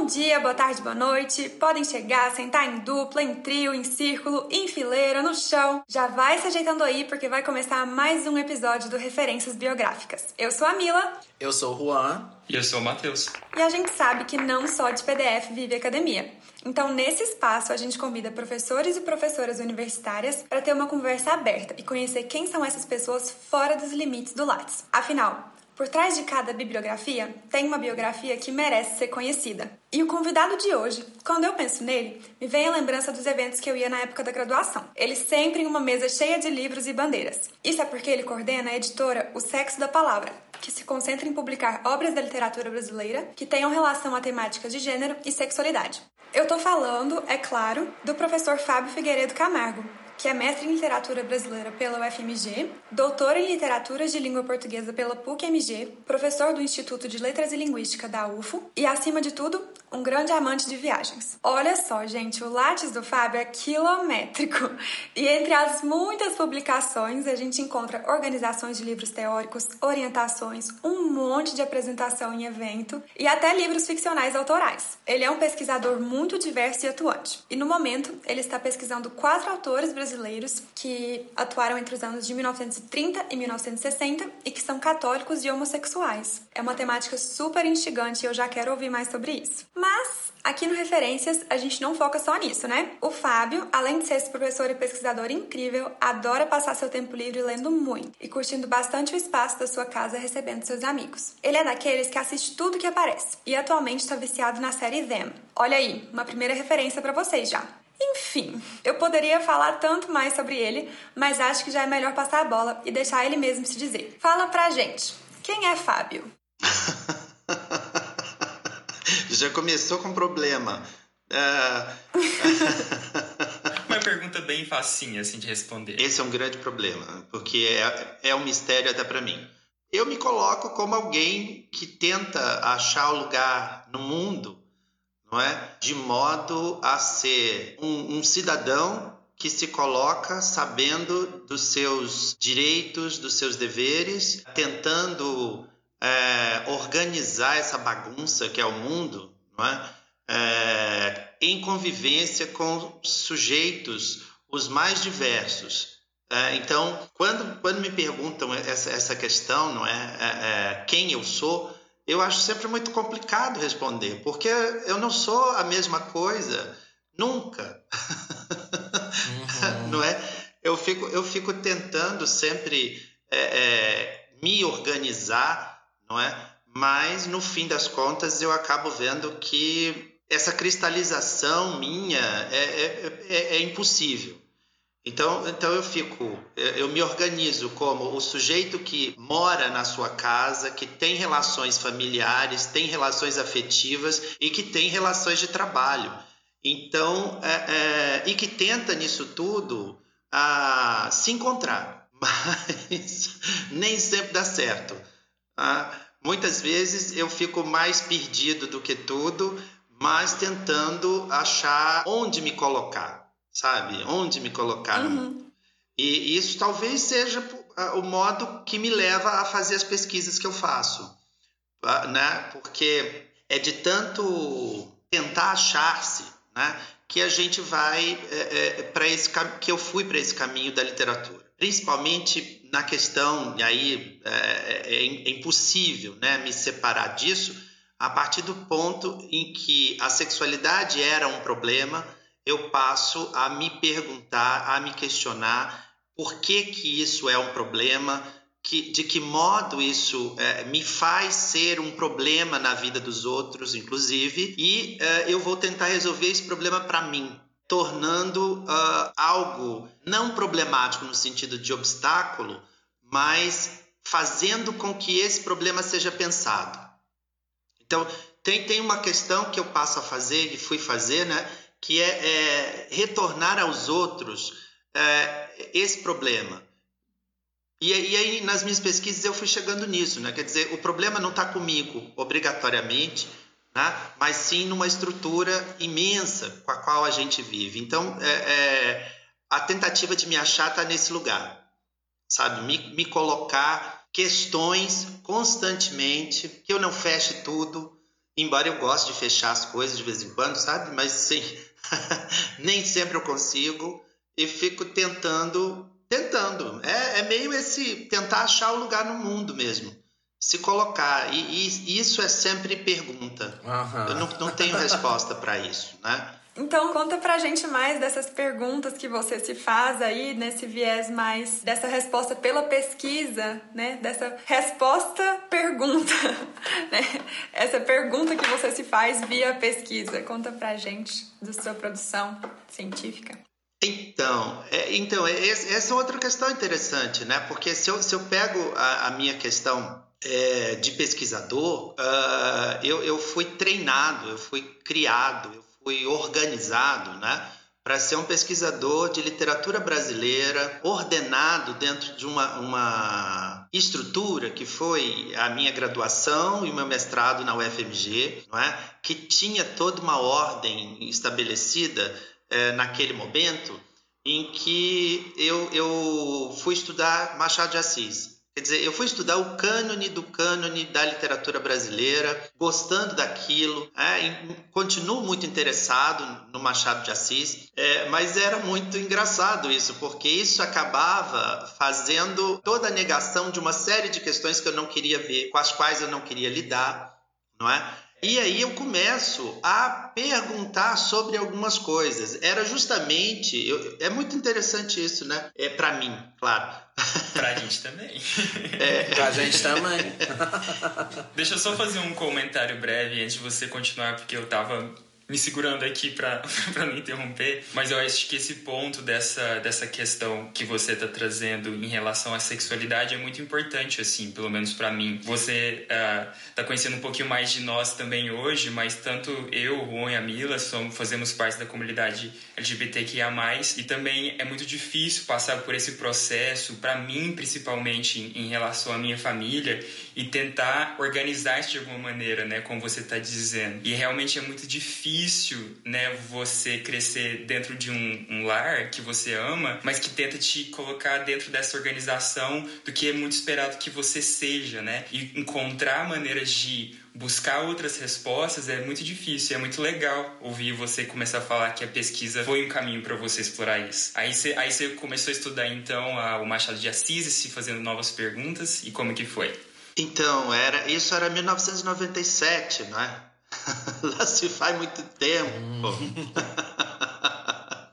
Bom dia, boa tarde, boa noite. Podem chegar, sentar em dupla, em trio, em círculo, em fileira, no chão. Já vai se ajeitando aí porque vai começar mais um episódio do Referências Biográficas. Eu sou a Mila. Eu sou o Juan. E eu sou o Matheus. E a gente sabe que não só de PDF vive a academia. Então, nesse espaço, a gente convida professores e professoras universitárias para ter uma conversa aberta e conhecer quem são essas pessoas fora dos limites do Lattes. Afinal, por trás de cada bibliografia tem uma biografia que merece ser conhecida. E o convidado de hoje, quando eu penso nele, me vem a lembrança dos eventos que eu ia na época da graduação. Ele sempre em uma mesa cheia de livros e bandeiras. Isso é porque ele coordena a editora O Sexo da Palavra, que se concentra em publicar obras da literatura brasileira que tenham relação a temáticas de gênero e sexualidade. Eu tô falando, é claro, do professor Fábio Figueiredo Camargo, que é mestre em literatura brasileira pela UFMG, doutor em literatura de língua portuguesa pela PUC-MG, professor do Instituto de Letras e Linguística da UFO e, acima de tudo, um grande amante de viagens. Olha só, gente, o Lattes do Fábio é quilométrico. E entre as muitas publicações, a gente encontra organizações de livros teóricos, orientações, um monte de apresentação em evento e até livros ficcionais autorais. Ele é um pesquisador muito diverso e atuante. E no momento, ele está pesquisando quatro autores brasileiros que atuaram entre os anos de 1930 e 1960 e que são católicos e homossexuais. É uma temática super instigante e eu já quero ouvir mais sobre isso. Mas aqui no Referências a gente não foca só nisso, né? O Fábio, além de ser esse professor e pesquisador incrível, adora passar seu tempo livre lendo muito e curtindo bastante o espaço da sua casa recebendo seus amigos. Ele é daqueles que assiste tudo que aparece e atualmente está viciado na série Them. Olha aí, uma primeira referência para vocês já. Enfim, eu poderia falar tanto mais sobre ele, mas acho que já é melhor passar a bola e deixar ele mesmo se dizer. Fala pra gente, quem é Fábio? já começou com problema. Uh... Uma pergunta bem facinha assim de responder. Esse é um grande problema, porque é, é um mistério até para mim. Eu me coloco como alguém que tenta achar o lugar no mundo, não é, de modo a ser um, um cidadão que se coloca sabendo dos seus direitos, dos seus deveres, tentando é, organizar essa bagunça que é o mundo, não é? é? em convivência com sujeitos os mais diversos. É, então, quando, quando me perguntam essa, essa questão, não é, é, é quem eu sou, eu acho sempre muito complicado responder, porque eu não sou a mesma coisa nunca, uhum. não é? Eu fico, eu fico tentando sempre é, é, me organizar não é? Mas no fim das contas eu acabo vendo que essa cristalização minha é, é, é, é impossível. Então, então eu fico, eu me organizo como o sujeito que mora na sua casa, que tem relações familiares, tem relações afetivas e que tem relações de trabalho. Então, é, é, e que tenta nisso tudo a, se encontrar, mas nem sempre dá certo. Ah, muitas vezes eu fico mais perdido do que tudo, mas tentando achar onde me colocar, sabe? Onde me colocar. Uhum. E isso talvez seja ah, o modo que me leva a fazer as pesquisas que eu faço, ah, né? Porque é de tanto tentar achar-se, né? Que a gente vai é, é, para esse que eu fui para esse caminho da literatura, principalmente na questão, e aí é, é, é, impossível né, me separar disso, a partir do ponto em que a sexualidade era um problema, eu passo a me perguntar, a me questionar por que, que isso é um problema, que, de que modo isso é, me faz ser um problema na vida dos outros, inclusive, e é, eu vou tentar resolver esse problema para mim, tornando uh, algo não problemático no sentido de obstáculo, mas fazendo com que esse problema seja pensado. Então, tem, tem uma questão que eu passo a fazer e fui fazer, né, que é, é retornar aos outros é, esse problema. E, e, aí, nas minhas pesquisas, eu fui chegando nisso, né? Quer dizer, o problema não está comigo, obrigatoriamente, né? mas sim numa estrutura imensa com a qual a gente vive. Então, é, é, a tentativa de me achar está nesse lugar, sabe? Me, me colocar questões constantemente, que eu não feche tudo, embora eu goste de fechar as coisas de vez em quando, sabe? Mas sim, nem sempre eu consigo e fico tentando, tentando. É, é meio esse tentar achar o lugar no mundo mesmo se colocar. E, e isso é sempre pergunta. Uhum. Eu não, não tenho resposta para isso, né? Então, conta pra gente mais dessas perguntas que você se faz aí, nesse viés mais dessa resposta pela pesquisa, né? Dessa resposta-pergunta, né? Essa pergunta que você se faz via pesquisa. Conta pra gente da sua produção científica. Então, é, então essa é outra questão interessante, né? Porque se eu, se eu pego a, a minha questão é, de pesquisador, uh, eu, eu fui treinado, eu fui criado, eu fui organizado, né? Para ser um pesquisador de literatura brasileira, ordenado dentro de uma, uma estrutura que foi a minha graduação e o meu mestrado na UFMG, não é? que tinha toda uma ordem estabelecida é, naquele momento em que eu, eu fui estudar Machado de Assis. Quer dizer, eu fui estudar o cânone do cânone da literatura brasileira, gostando daquilo, é, continuo muito interessado no Machado de Assis, é, mas era muito engraçado isso, porque isso acabava fazendo toda a negação de uma série de questões que eu não queria ver, com as quais eu não queria lidar, não é? E aí eu começo a perguntar sobre algumas coisas. Era justamente, eu, é muito interessante isso, né? É para mim, claro. Pra gente também. É. Pra gente também. Deixa eu só fazer um comentário breve antes de você continuar, porque eu tava me segurando aqui para não interromper, mas eu acho que esse ponto dessa, dessa questão que você está trazendo em relação à sexualidade é muito importante, assim, pelo menos para mim. Você está uh, conhecendo um pouquinho mais de nós também hoje, mas tanto eu, o Juan e a Mila somos, fazemos parte da comunidade LGBTQIA+, e também é muito difícil passar por esse processo, para mim principalmente, em, em relação à minha família, e tentar organizar isso de alguma maneira, né, como você está dizendo. E realmente é muito difícil, né, você crescer dentro de um, um, lar que você ama, mas que tenta te colocar dentro dessa organização do que é muito esperado que você seja, né, e encontrar maneiras de buscar outras respostas é muito difícil. É muito legal ouvir você começar a falar que a pesquisa foi um caminho para você explorar isso. Aí você, aí começou a estudar então a, o Machado de Assis, se fazendo novas perguntas e como que foi? Então, era, isso era 1997, não é? Lá se faz muito tempo.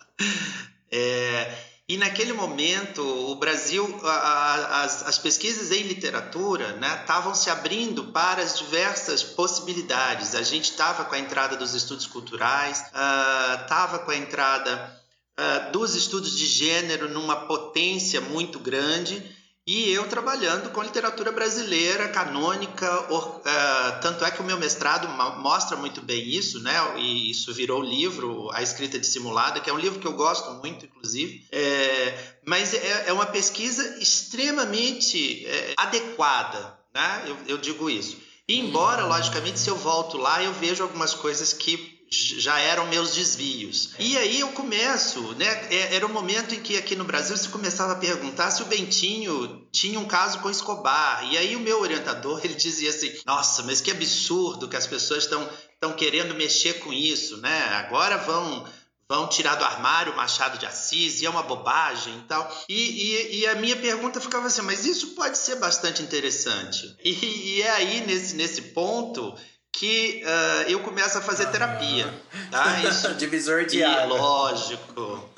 É, e naquele momento, o Brasil, a, a, as, as, pesquisas em literatura estavam né, se abrindo para as diversas possibilidades. A gente estava com a entrada dos estudos culturais, estava uh, com a entrada uh, dos estudos de gênero numa potência muito grande e eu trabalhando com literatura brasileira, canônica, or, uh, tanto é que o meu mestrado mostra muito bem isso, né? E isso virou livro, A Escrita Dissimulada, que é um livro que eu gosto muito, inclusive. É, mas é, é, uma pesquisa extremamente é, adequada, né? Eu, eu digo isso. E embora, logicamente, se eu volto lá, eu vejo algumas coisas que já eram meus desvios. E aí eu começo, né? É, era o um momento em que aqui no Brasil se começava a perguntar se o Bentinho tinha um caso com Escobar. E aí o meu orientador ele dizia assim: Nossa, mas que absurdo que as pessoas estão estão querendo mexer com isso, né? Agora vão vão tirar do armário o Machado de Assis e é uma bobagem e tal. E, e, e, a minha pergunta ficava assim, mas isso pode ser bastante interessante. E, e é aí, nesse, nesse ponto, que uh, eu começo a fazer terapia. Tá? Isso, Divisor de água. Lógico.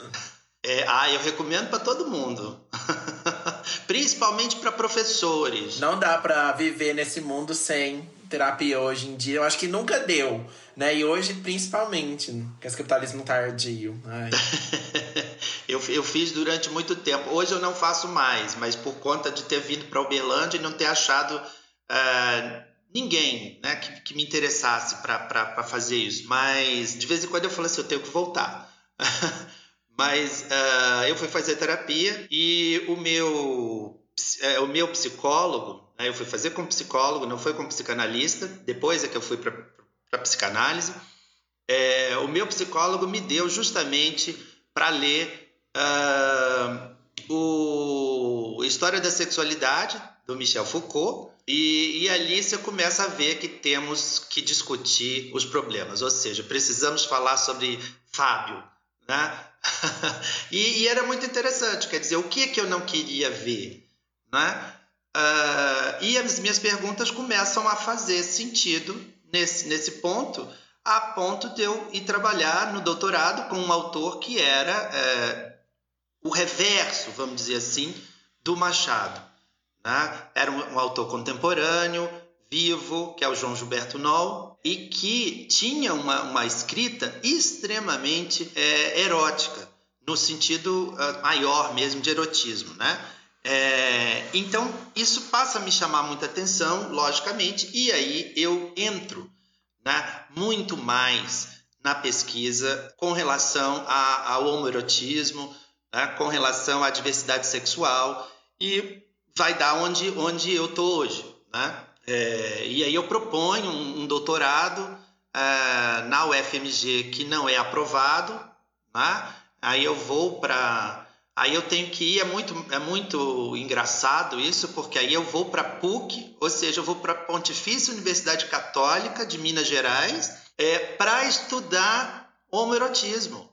É, ah, eu recomendo para todo mundo. Principalmente para professores. Não dá para viver nesse mundo sem terapia hoje em dia. Eu acho que nunca deu, né? E hoje, principalmente, que esse capitalismo tardio. eu, eu fiz durante muito tempo. Hoje eu não faço mais, mas por conta de ter vindo para Uberlândia e não ter achado uh, ninguém né, que, que me interessasse para fazer isso. Mas de vez em quando eu falo assim, eu tenho que voltar. Mas uh, eu fui fazer terapia e o meu, uh, o meu psicólogo, né, eu fui fazer como psicólogo, não foi como psicanalista. Depois é que eu fui para para psicanálise, é, o meu psicólogo me deu justamente para ler uh, o História da Sexualidade, do Michel Foucault, e, e, ali você começa a ver que temos que discutir os problemas, ou seja, precisamos falar sobre Fábio, né? e, e, era muito interessante, quer dizer, o que, é que eu não queria ver, né? Uh, e as minhas perguntas começam a fazer sentido nesse, nesse ponto, a ponto de eu ir trabalhar no doutorado com um autor que era é, o reverso, vamos dizer assim, do Machado. Né? Era um, autor contemporâneo, vivo, que é o João Gilberto Noll, e que tinha uma, uma escrita extremamente é, erótica, no sentido uh, maior mesmo de erotismo. Né? É, então, isso passa a me chamar muita atenção, logicamente, e aí eu entro né, muito mais na pesquisa com relação a, ao homoerotismo, né, com relação à diversidade sexual e vai dar onde, onde eu estou hoje. Né? É, e aí eu proponho um, um doutorado é, na UFMG que não é aprovado, né? aí eu vou para Aí eu tenho que ir, é muito, é muito engraçado isso, porque aí eu vou para PUC, ou seja, eu vou para a Pontifícia Universidade Católica de Minas Gerais, é, para estudar homoerotismo.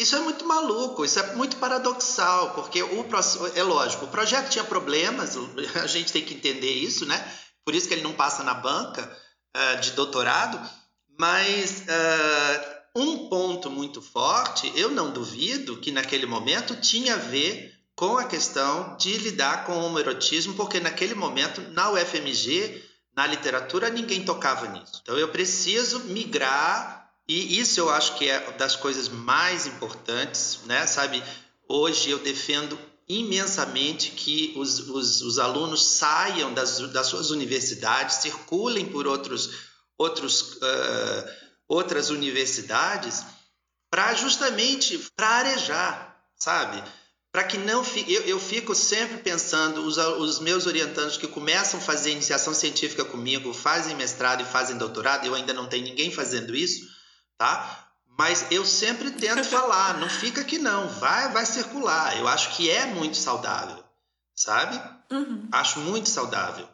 Isso é muito maluco, isso é muito paradoxal, porque o é lógico, o projeto tinha problemas, a gente tem que entender isso, né? Por isso que ele não passa na banca uh, de doutorado, mas uh, um ponto muito forte, eu não duvido que naquele momento tinha a ver com a questão de lidar com o homoerotismo, porque naquele momento, na UFMG, na literatura, ninguém tocava nisso. Então eu preciso migrar, e isso eu acho que é das coisas mais importantes, né? Sabe, hoje eu defendo imensamente que os, os, os alunos saiam das, das suas universidades, circulem por outros, outros uh, outras universidades para justamente para arejar, sabe? Para que não fique. Eu, eu fico sempre pensando, os, os meus orientandos que começam a fazer iniciação científica comigo, fazem mestrado e fazem doutorado, eu ainda não tenho ninguém fazendo isso, tá? Mas eu sempre tento falar, não fica aqui não, vai, vai circular. Eu acho que é muito saudável, sabe? Uhum. Acho muito saudável.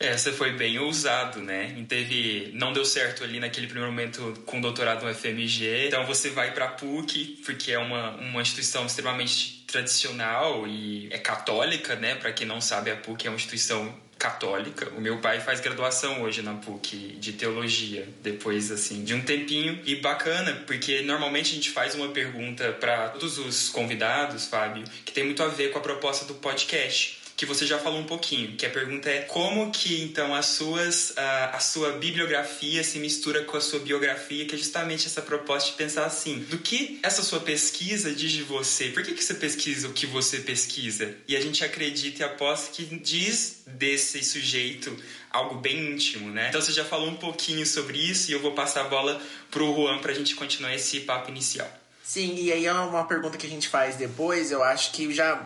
É, você foi bem ousado, né? E teve, não deu certo ali naquele primeiro momento com o doutorado no FMG. Então você vai para a PUC, porque é uma, uma instituição extremamente tradicional e é católica, né? Para quem não sabe, a PUC é uma instituição católica. O meu pai faz graduação hoje na PUC de teologia, depois assim de um tempinho e bacana, porque normalmente a gente faz uma pergunta para todos os convidados, Fábio, que tem muito a ver com a proposta do podcast que você já falou um pouquinho, que a pergunta é como que então as suas a, a sua bibliografia se mistura com a sua biografia, que é justamente essa proposta de pensar assim, do que essa sua pesquisa diz de você? Por que, que você pesquisa o que você pesquisa? E a gente acredita e aposta que diz desse sujeito algo bem íntimo, né? Então você já falou um pouquinho sobre isso e eu vou passar a bola pro Juan pra gente continuar esse papo inicial. Sim, e aí é uma pergunta que a gente faz depois, eu acho que já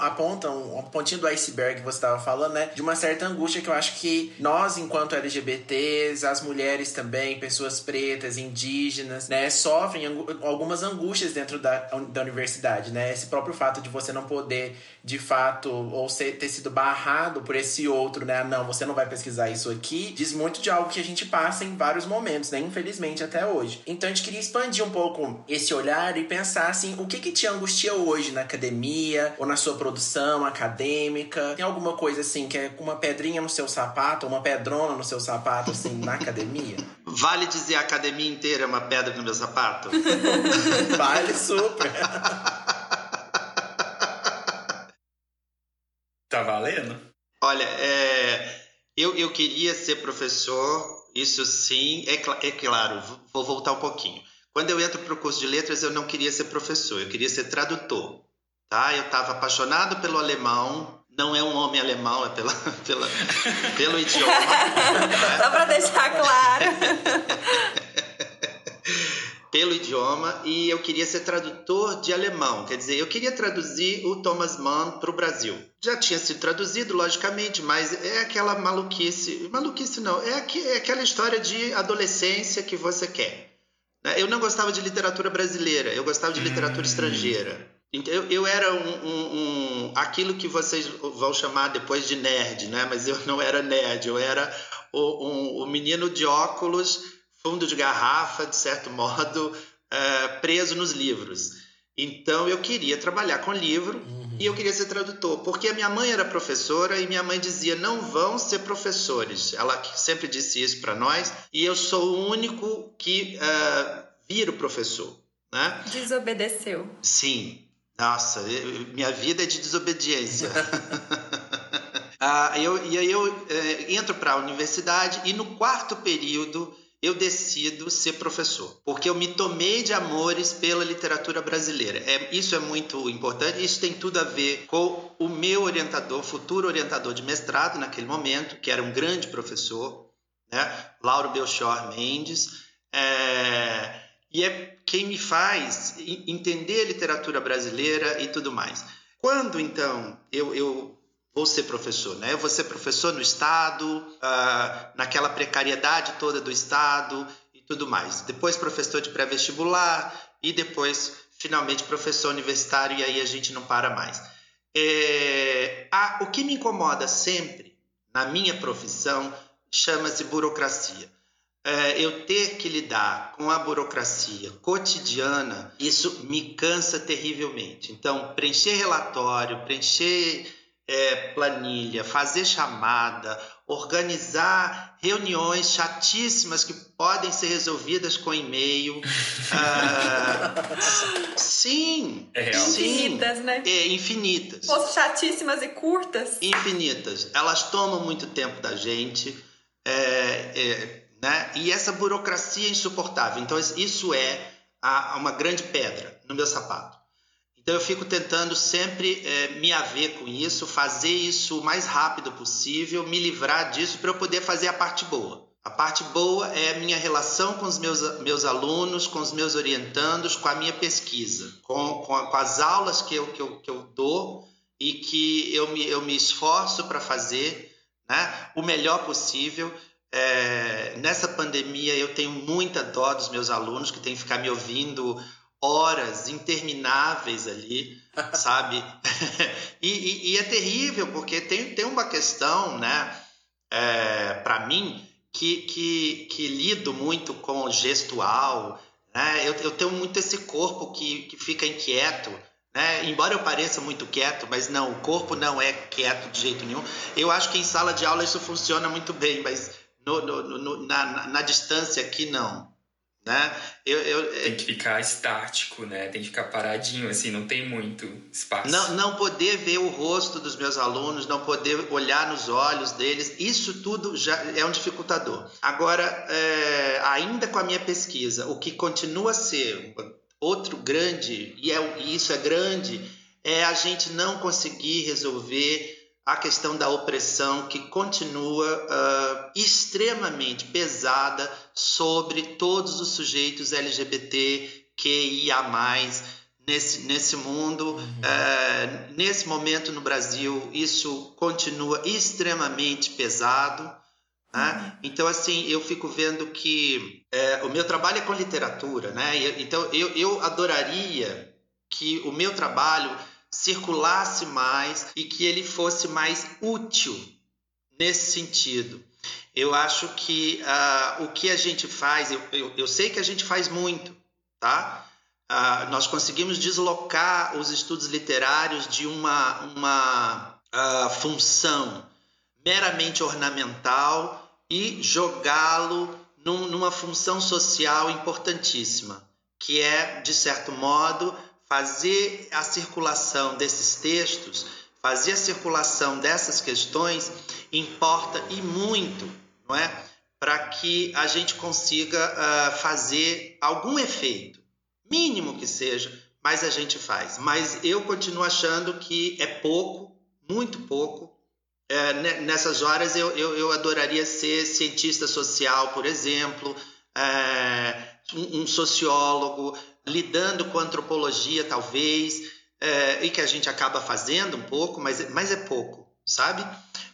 aponta um, pontinho do iceberg que você estava falando, né? De uma certa angústia que eu acho que nós, enquanto LGBTs, as mulheres também, pessoas pretas, indígenas, né, sofrem algumas angústias dentro da, da universidade, né? Esse próprio fato de você não poder, de fato, ou ser, ter sido barrado por esse outro, né? Não, você não vai pesquisar isso aqui, diz muito de algo que a gente passa em vários momentos, né? Infelizmente, até hoje. Então a gente queria expandir um pouco esse olhar e pensar assim, o que que te angustia hoje na academia ou na sua produção acadêmica? Tem alguma coisa assim que é uma pedrinha no seu sapato, uma pedrona no seu sapato assim na academia? Vale dizer a academia inteira é uma pedra no meu sapato? vale super. tá valendo? Olha, é, eu, eu queria ser professor, isso sim, é, é claro, vou voltar um pouquinho. Quando eu entro para o curso de letras, eu não queria ser professor, eu queria ser tradutor. Tá? Eu estava apaixonado pelo alemão, não é um homem alemão, é pela, pela, pelo idioma. Né? Só para deixar claro. pelo idioma e eu queria ser tradutor de alemão, quer dizer, eu queria traduzir o Thomas Mann para o Brasil. Já tinha sido traduzido, logicamente, mas é aquela maluquice, maluquice não, é, aqu é aquela história de adolescência que você quer. Né? Eu não gostava de literatura brasileira, eu gostava de literatura hum. estrangeira. Então, eu, eu era um, um, um, aquilo que vocês vão chamar depois de nerd, né? Mas eu não era nerd, eu era o, um, o menino de óculos, fundo de garrafa, de certo modo, é, preso nos livros. Então eu queria trabalhar com livro uhum. e eu queria ser tradutor, porque a minha mãe era professora e minha mãe dizia: não vão ser professores. Ela sempre disse isso para nós e eu sou o único que uh, vira o professor. Né? Desobedeceu. Sim, nossa, minha vida é de desobediência. ah, eu, e aí eu é, entro para a universidade e no quarto período eu decido ser professor, porque eu me tomei de amores pela literatura brasileira. É, isso é muito importante, isso tem tudo a ver com o meu orientador, futuro orientador de mestrado naquele momento, que era um grande professor, né? Lauro Belchor Mendes. É, e é quem me faz entender a literatura brasileira e tudo mais. Quando então eu, eu vou ser professor, né? Eu vou ser professor no Estado, uh, naquela precariedade toda do Estado e tudo mais. Depois professor de pré-vestibular e depois finalmente professor universitário e aí a gente não para mais. É, a, o que me incomoda sempre na minha profissão chama-se burocracia é, eu ter que lidar com a burocracia cotidiana, isso me cansa terrivelmente. Então, preencher relatório, preencher é, planilha, fazer chamada, organizar reuniões chatíssimas que podem ser resolvidas com e-mail. ah, sim, é sim. Infinitas, né? É, infinitas. Ou chatíssimas e curtas. Infinitas. Elas tomam muito tempo da gente. É, é, né? E essa burocracia insuportável. Então, isso é a, uma grande pedra no meu sapato. Então, eu fico tentando sempre é, me haver com isso, fazer isso o mais rápido possível, me livrar disso para eu poder fazer a parte boa. A parte boa é a minha relação com os meus, meus alunos, com os meus orientandos, com a minha pesquisa, com, com, com as aulas que eu, que, eu, que eu dou e que eu me, eu me esforço para fazer né, o melhor possível é, nessa pandemia, eu tenho muita dó dos meus alunos que têm que ficar me ouvindo horas intermináveis ali, sabe? e, e, e, é terrível, porque tem, tem uma questão, né, é, para mim, que, que, que lido muito com gestual, né? Eu, eu tenho muito esse corpo que, que fica inquieto, né? Embora eu pareça muito quieto, mas não, o corpo não é quieto de jeito nenhum. Eu acho que em sala de aula isso funciona muito bem, mas no, no, no, na, na distância aqui não. Né? Eu, eu, tem que ficar estático, né? Tem que ficar paradinho, assim, não tem muito espaço. Não, não poder ver o rosto dos meus alunos, não poder olhar nos olhos deles, isso tudo já é um dificultador. Agora, é, ainda com a minha pesquisa, o que continua a ser outro grande, e, é, e isso é grande, é a gente não conseguir resolver a questão da opressão que continua uh, extremamente pesada sobre todos os sujeitos LGBT que ia mais nesse, nesse mundo. Uhum. Uh, nesse momento no Brasil, isso continua extremamente pesado. Né? Uhum. Então, assim, eu fico vendo que uh, o meu trabalho é com literatura, né? Então, eu, eu adoraria que o meu trabalho circulasse mais e que ele fosse mais útil nesse sentido. Eu acho que uh, o que a gente faz, eu, eu, eu, sei que a gente faz muito, tá? Uh, nós conseguimos deslocar os estudos literários de uma, uma uh, função meramente ornamental e jogá-lo num, numa função social importantíssima, que é, de certo modo, fazer a circulação desses textos, fazer a circulação dessas questões importa e muito, não é? Para que a gente consiga uh, fazer algum efeito, mínimo que seja, mas a gente faz. Mas eu continuo achando que é pouco, muito pouco. É, nessas horas eu, eu, eu, adoraria ser cientista social, por exemplo, é, Um, um sociólogo lidando com antropologia, talvez, é, e que a gente acaba fazendo um pouco, mas, mas é pouco, sabe?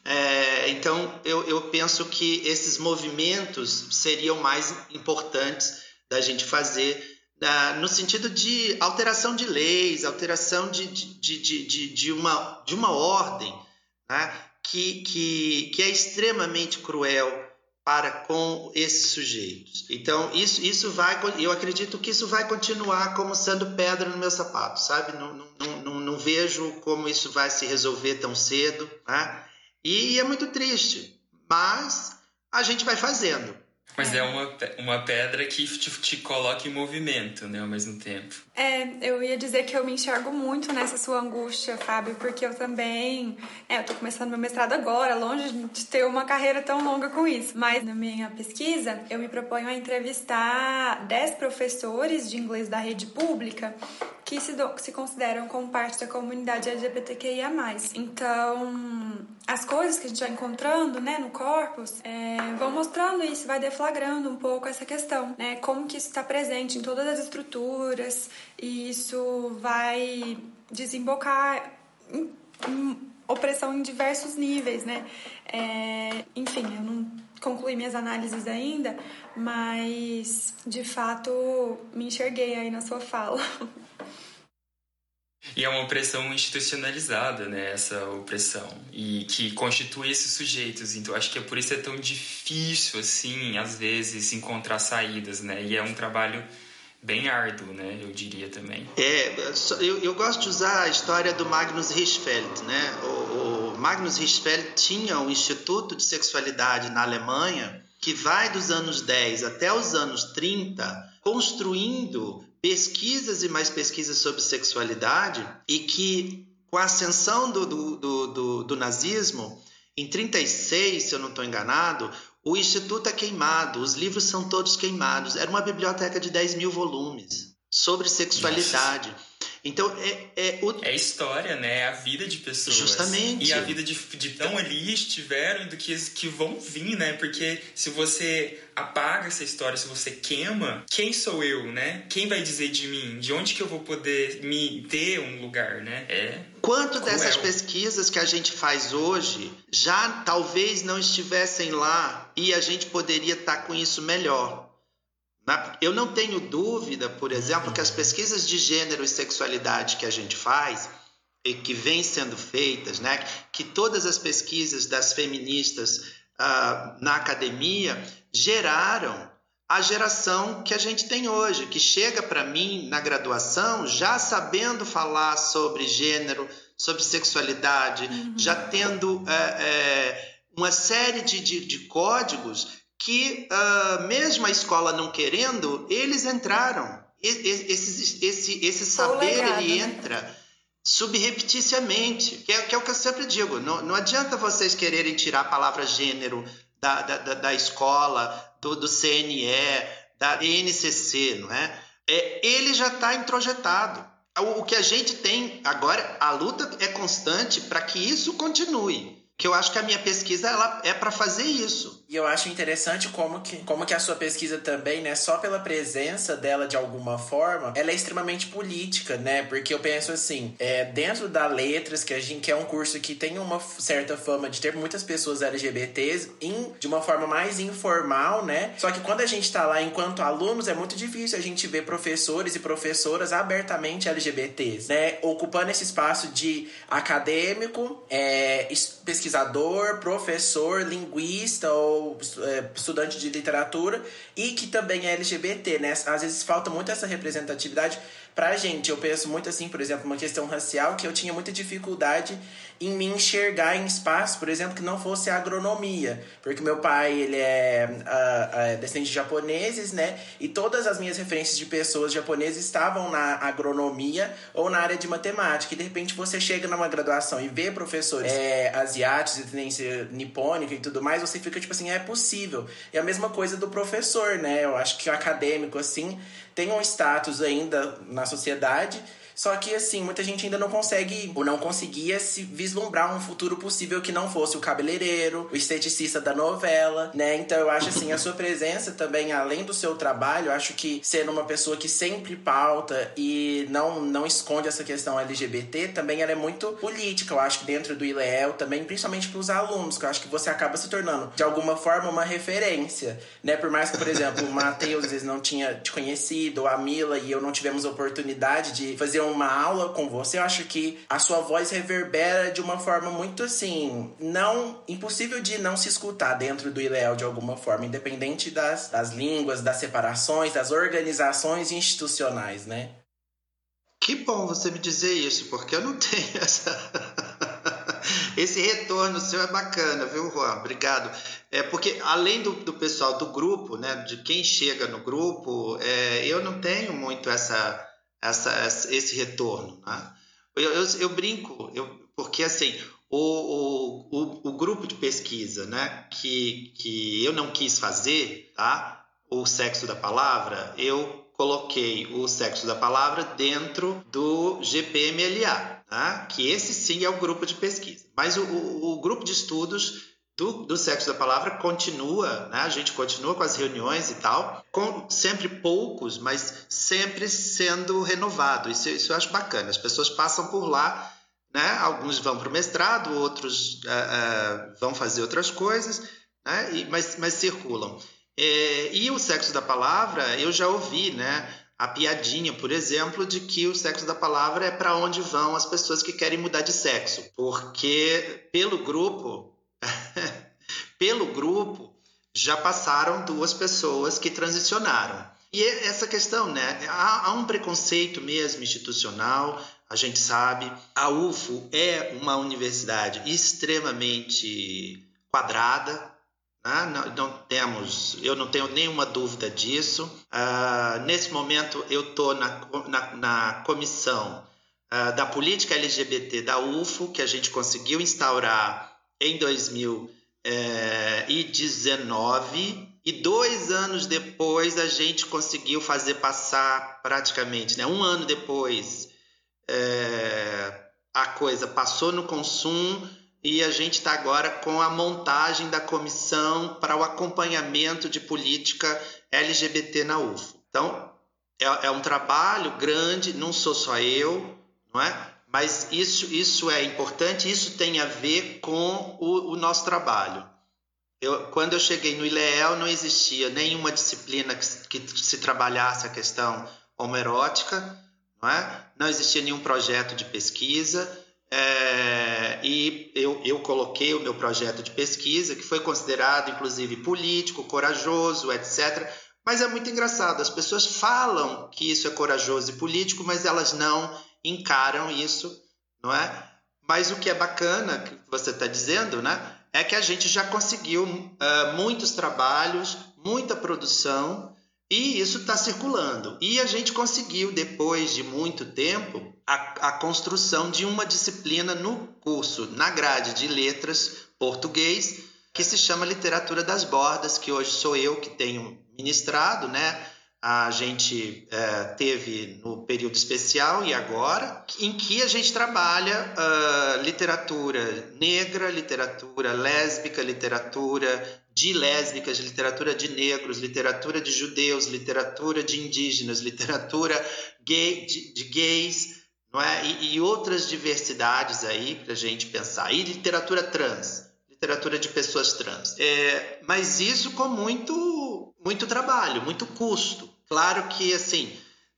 É, então, eu, eu penso que esses movimentos seriam mais importantes da gente fazer no sentido de alteração de leis, alteração de, de, de, de, de uma, de uma ordem né? que, que, que é extremamente cruel para com esses sujeitos. Então, isso, isso vai, eu acredito que isso vai continuar como sendo pedra no meu sapato, sabe? Não, não, não, não vejo como isso vai se resolver tão cedo, né? E é muito triste, mas a gente vai fazendo. Mas é, é uma, uma pedra que te, te coloca em movimento, né, ao mesmo tempo. É, eu ia dizer que eu me enxergo muito nessa sua angústia, Fábio, porque eu também. É, eu tô começando meu mestrado agora, longe de ter uma carreira tão longa com isso. Mas na minha pesquisa, eu me proponho a entrevistar 10 professores de inglês da rede pública que se, do, se consideram como parte da comunidade LGBTQIA. Então, as coisas que a gente vai encontrando né, no corpus é, vão mostrando isso, vai deflagrando um pouco essa questão, né? Como que isso está presente em todas as estruturas e isso vai desembocar em, em opressão em diversos níveis, né? É, enfim, eu não concluí minhas análises ainda, mas de fato me enxerguei aí na sua fala. E é uma opressão institucionalizada, né? Essa opressão. E que constitui esses sujeitos. Então, acho que é por isso é tão difícil, assim, às vezes, encontrar saídas, né? E é um trabalho bem árduo, né? Eu diria também. É, eu, eu gosto de usar a história do Magnus Hirschfeld, né? O, o Magnus Hirschfeld tinha um Instituto de Sexualidade na Alemanha que vai dos anos 10 até os anos 30 construindo pesquisas e mais pesquisas sobre sexualidade e que, com a ascensão do, do, do, do, do nazismo, em 36, se eu não estou enganado, o Instituto é queimado, os livros são todos queimados. Era uma biblioteca de 10 mil volumes sobre sexualidade. Nossa. Então, é, é, o... é história, né? É a vida de pessoas. Justamente. E a vida de, de tão ali estiveram e do que, que vão vir, né? Porque se você apaga essa história, se você queima, quem sou eu, né? Quem vai dizer de mim? De onde que eu vou poder me ter um lugar, né? É. Quanto cruel. dessas pesquisas que a gente faz hoje já talvez não estivessem lá e a gente poderia estar com isso melhor? Eu não tenho dúvida, por exemplo, que as pesquisas de gênero e sexualidade que a gente faz e que vêm sendo feitas, né, que todas as pesquisas das feministas uh, na academia geraram a geração que a gente tem hoje, que chega para mim na graduação já sabendo falar sobre gênero, sobre sexualidade, uhum. já tendo é, é, uma série de, de, de códigos que, uh, mesmo a escola não querendo, eles entraram. Esse, esse, esse saber legado, ele né? entra subrepticiamente, que é, que é, o que eu sempre digo. Não, não adianta vocês quererem tirar a palavra gênero da, da, da escola, do, do CNE, da NCC, não é? é ele já está introjetado. O, o que a gente tem agora, a luta é constante para que isso continue que eu acho que a minha pesquisa ela é para fazer isso. E eu acho interessante como que, como que a sua pesquisa também, né, só pela presença dela de alguma forma, ela é extremamente política, né? Porque eu penso assim, é, dentro da letras, que a gente que é um curso que tem uma certa fama de ter muitas pessoas LGBTs em, de uma forma mais informal, né? Só que quando a gente tá lá enquanto alunos, é muito difícil a gente ver professores e professoras abertamente LGBTs, né? Ocupando esse espaço de acadêmico, é, pesquisador pesquisador, professor, linguista ou é, estudante de literatura e que também é LGBT, né? Às vezes falta muito essa representatividade pra gente. Eu penso muito assim, por exemplo, uma questão racial que eu tinha muita dificuldade em me enxergar em espaço, por exemplo, que não fosse agronomia, porque meu pai ele é uh, uh, descendente de japoneses, né? E todas as minhas referências de pessoas japonesas estavam na agronomia ou na área de matemática. E de repente você chega numa graduação e vê professores é, asiáticos, de tendência nipônica e tudo mais, você fica tipo assim, é possível. E a mesma coisa do professor, né? Eu acho que o acadêmico assim tem um status ainda na sociedade Só que, assim, muita gente ainda não consegue, ou não conseguia se vislumbrar um futuro possível que não fosse o cabeleireiro, o esteticista da novela, né? Então eu acho assim, a sua presença também, além do seu trabalho, eu acho que sendo uma pessoa que sempre pauta e não, não esconde essa questão LGBT, também ela é muito política, eu acho que dentro do ILEL também, principalmente para os alunos, que eu acho que você acaba se tornando, de alguma forma, uma referência, né? Por mais que, por exemplo, o Matheus às vezes não tinha te conhecido, ou a Mila e eu não tivemos oportunidade de fazer uma aula com você, eu acho que a sua voz reverbera de uma forma muito assim, não impossível de não se escutar dentro do ILEL de alguma forma, independente das, das línguas, das separações, das organizações institucionais, né? Que bom você me dizer isso, porque eu não tenho essa. Esse retorno seu é bacana, viu, Juan? Obrigado. É porque além do, do pessoal do grupo, né, de quem chega no grupo, é, eu não tenho muito essa, essa, esse retorno, né? Eu, eu, eu brinco, eu, porque assim, o, o, o, grupo de pesquisa, né, que, que eu não quis fazer, tá? O sexo da palavra, eu coloquei o sexo da palavra dentro do GPMLA, né? que esse sim é o grupo de pesquisa. Mas o, o, o grupo de estudos do, do, sexo da palavra continua, né? a gente continua com as reuniões e tal, com sempre poucos, mas sempre sendo renovado. Isso, isso eu acho bacana. As pessoas passam por lá, né? alguns vão para o mestrado, outros uh, uh, vão fazer outras coisas, né? e, mas, mas circulam. É, e o sexo da palavra, eu já ouvi, né? A piadinha, por exemplo, de que o sexo da palavra é para onde vão as pessoas que querem mudar de sexo. Porque pelo grupo, pelo grupo, já passaram duas pessoas que transicionaram. E é essa questão, né? Há, há um preconceito mesmo institucional, a gente sabe. A UFO é uma universidade extremamente quadrada, ah, não, não, temos, eu não tenho nenhuma dúvida disso. Uh, nesse momento, eu estou na, na, na, comissão uh, da política LGBT da UFO, que a gente conseguiu instaurar em 2019, e dois anos depois a gente conseguiu fazer passar praticamente, né, um ano depois, é, a coisa passou no consumo e a gente está agora com a montagem da comissão para o acompanhamento de política LGBT na UFO. Então, é, é um trabalho grande, não sou só eu, não é? Mas isso, isso é importante, isso tem a ver com o, o nosso trabalho. Eu, quando eu cheguei no ILEEL, não existia nenhuma disciplina que, que se trabalhasse a questão homoerótica, não é? Não existia nenhum projeto de pesquisa, é, e eu, eu coloquei o meu projeto de pesquisa, que foi considerado inclusive político, corajoso, etc. Mas é muito engraçado, as pessoas falam que isso é corajoso e político, mas elas não encaram isso, não é? Mas o que é bacana, que você está dizendo, né, é que a gente já conseguiu uh, muitos trabalhos, muita produção, e isso está circulando. E a gente conseguiu, depois de muito tempo, a, a construção de uma disciplina no curso, na grade de letras português, que se chama Literatura das Bordas, que hoje sou eu que tenho ministrado, né? A gente é, teve no período especial e agora, em que a gente trabalha uh, literatura negra, literatura lésbica, literatura de lésbicas, literatura de negros, literatura de judeus, literatura de indígenas, literatura gay, de, de gays, não é? E, e outras diversidades aí para a gente pensar. E literatura trans, literatura de pessoas trans. É, mas isso com muito, muito trabalho, muito custo. Claro que, assim,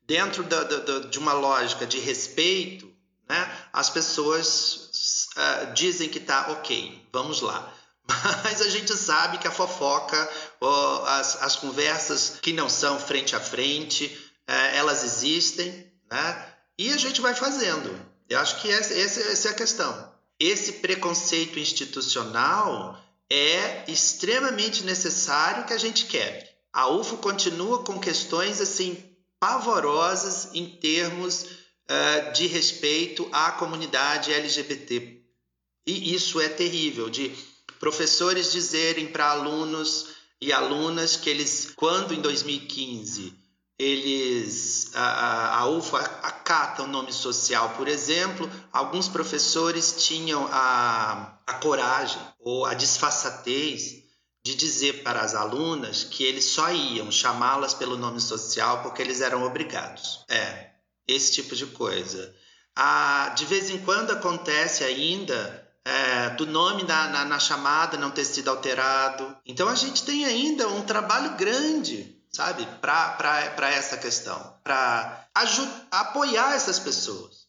dentro da, da, de uma lógica de respeito, né, as pessoas uh, dizem que tá ok, vamos lá. Mas a gente sabe que a fofoca, as, as conversas que não são frente a frente, uh, elas existem, né? E a gente vai fazendo. Eu acho que essa, essa, essa é a questão. Esse preconceito institucional é extremamente necessário que a gente quebre. A UFO continua com questões assim pavorosas em termos uh, de respeito à comunidade LGBT. E isso é terrível, de professores dizerem para alunos e alunas que eles, quando em 2015 eles a, a UFO acata o nome social, por exemplo, alguns professores tinham a, a coragem ou a disfarçatez de dizer para as alunas que eles só iam chamá-las pelo nome social porque eles eram obrigados. É, esse tipo de coisa. Ah, de vez em quando acontece ainda é, do nome na, na, na chamada não ter sido alterado. Então a gente tem ainda um trabalho grande sabe, para essa questão, para apoiar essas pessoas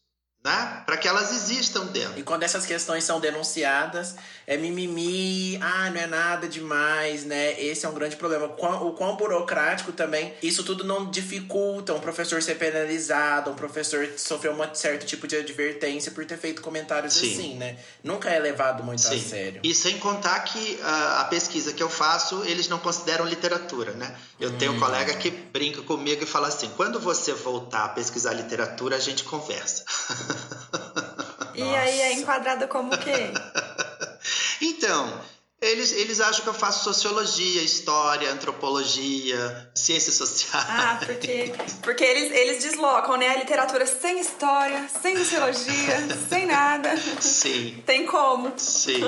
né? Para que elas existam dentro. E quando essas questões são denunciadas, é mimimi, ah, não é nada demais, né? Esse é um grande problema. O quão burocrático também, isso tudo não dificulta um professor ser penalizado, um professor sofrer um certo tipo de advertência por ter feito comentários Sim. assim, né? Nunca é levado muito Sim. a sério. E sem contar que uh, a pesquisa que eu faço, eles não consideram literatura, né? Eu hum. tenho um hum. colega que brinca comigo e fala assim: quando você voltar a pesquisar literatura, a gente conversa. e aí é enquadrado como o quê? então, eles, eles acham que eu faço sociologia, história, antropologia, ciências sociais. Ah, porque, porque eles, eles deslocam, né? A literatura sem história, sem sociologia, sem nada. Sim. Tem como. Sim.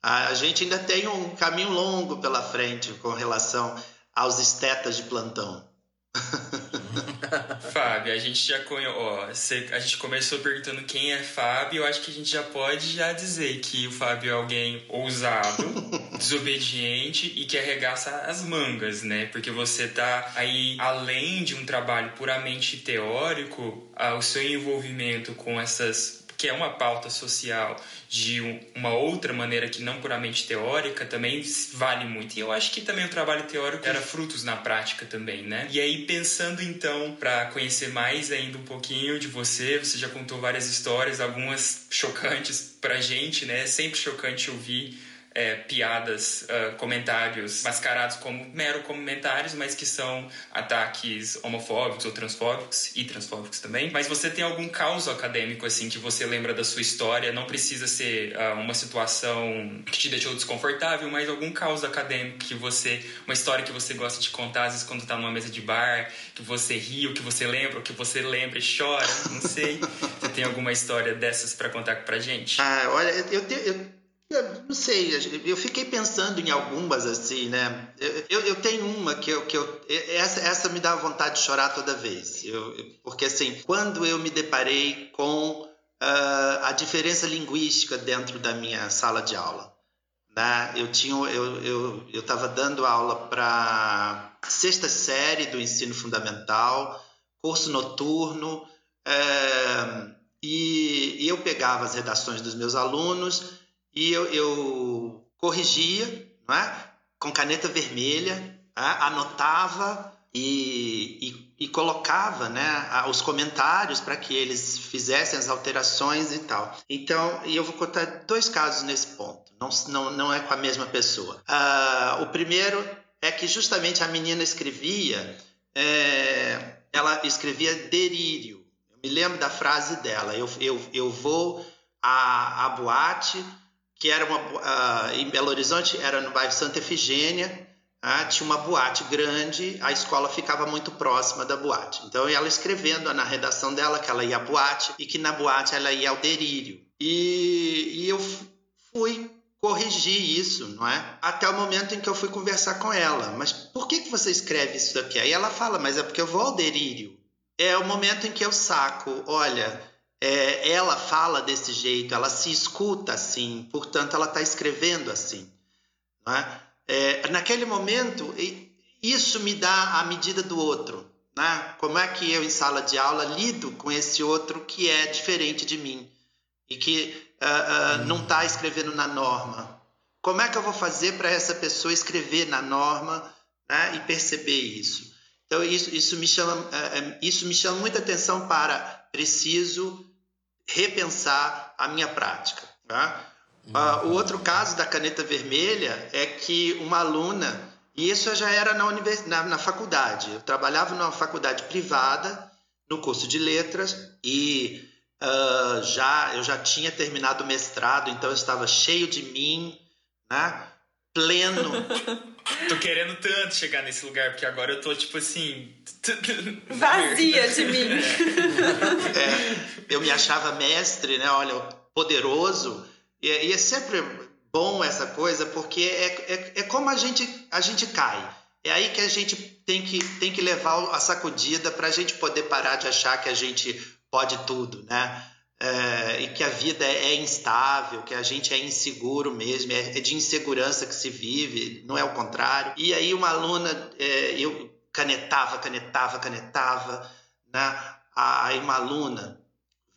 A gente ainda tem um caminho longo pela frente com relação aos estetas de plantão. Fábio, a gente já conhece, ó, a gente começou perguntando quem é Fábio, eu acho que a gente já pode já dizer que o Fábio é alguém ousado, desobediente e que arregaça as mangas, né? Porque você tá aí além de um trabalho puramente teórico, o seu envolvimento com essas que é uma pauta social de uma outra maneira que não puramente teórica, também vale muito. E eu acho que também o trabalho teórico era frutos na prática também, né? E aí, pensando então, para conhecer mais ainda um pouquinho de você, você já contou várias histórias, algumas chocantes pra gente, né? É sempre chocante ouvir é, piadas, uh, comentários mascarados como mero comentários, mas que são ataques homofóbicos ou transfóbicos e transfóbicos também. Mas você tem algum caos acadêmico assim que você lembra da sua história? Não precisa ser uh, uma situação que te deixou desconfortável, mas algum caos acadêmico que você, uma história que você gosta de contar às vezes quando está numa mesa de bar, que você ri, que você lembra, ou que você lembra e chora, não sei. você tem alguma história dessas para contar pra gente? Ah, olha, eu, tenho, eu eu não sei, eu fiquei pensando em algumas assim, né? Eu, eu tenho uma que eu, que eu essa, essa me dá vontade de chorar toda vez, eu, porque assim, quando eu me deparei com uh, a diferença linguística dentro da minha sala de aula, né? Eu tinha, eu eu eu estava dando aula para sexta série do ensino fundamental, curso noturno, uh, e, e eu pegava as redações dos meus alunos e eu, eu corrigia é? com caneta vermelha, é? anotava e, e, e, colocava né, os comentários para que eles fizessem as alterações e tal. Então, e eu vou contar dois casos nesse ponto, não, não, não é com a mesma pessoa. Uh, o primeiro é que justamente a menina escrevia, é, ela escrevia delírio. Eu me lembro da frase dela: eu, eu, eu vou à, à boate que era uma uh, em Belo Horizonte, era no bairro Santa Efigênia, uh, tinha uma boate grande, a escola ficava muito próxima da boate. Então ela escrevendo na redação dela que ela ia à boate e que na boate ela ia ao delírio. E, e eu fui corrigir isso, não é? Até o momento em que eu fui conversar com ela. Mas por que, que você escreve isso aqui? Aí ela fala, mas é porque eu vou ao delírio. É o momento em que eu saco, olha, é, ela fala desse jeito, ela se escuta assim, portanto, ela está escrevendo assim. É? É, naquele momento, isso me dá a medida do outro. Né? Como é que eu, em sala de aula, lido com esse outro que é diferente de mim e que uh, uh, não está escrevendo na norma? Como é que eu vou fazer para essa pessoa escrever na norma né? e perceber isso? Então, isso, isso, me chama, uh, isso me chama muita atenção para preciso repensar a minha prática. Tá? Uh, o outro caso da caneta vermelha é que uma aluna, e isso já era na, univers... na, na faculdade, eu trabalhava numa faculdade privada, no curso de letras, e uh, já eu já tinha terminado o mestrado, então eu estava cheio de mim, né? Pleno. tô querendo tanto chegar nesse lugar, porque agora eu tô, tipo assim. Vazia de mim. É, eu me achava mestre, né? Olha, poderoso. E, e, é sempre bom essa coisa, porque é, é, é como a gente, a gente cai. É aí que a gente tem que, tem que levar a sacudida para a gente poder parar de achar que a gente pode tudo, né? É, e que a vida é instável, que a gente é inseguro mesmo, é, é, de insegurança que se vive, não é o contrário. E aí uma aluna, é, eu canetava, canetava, canetava, né? Aí uma aluna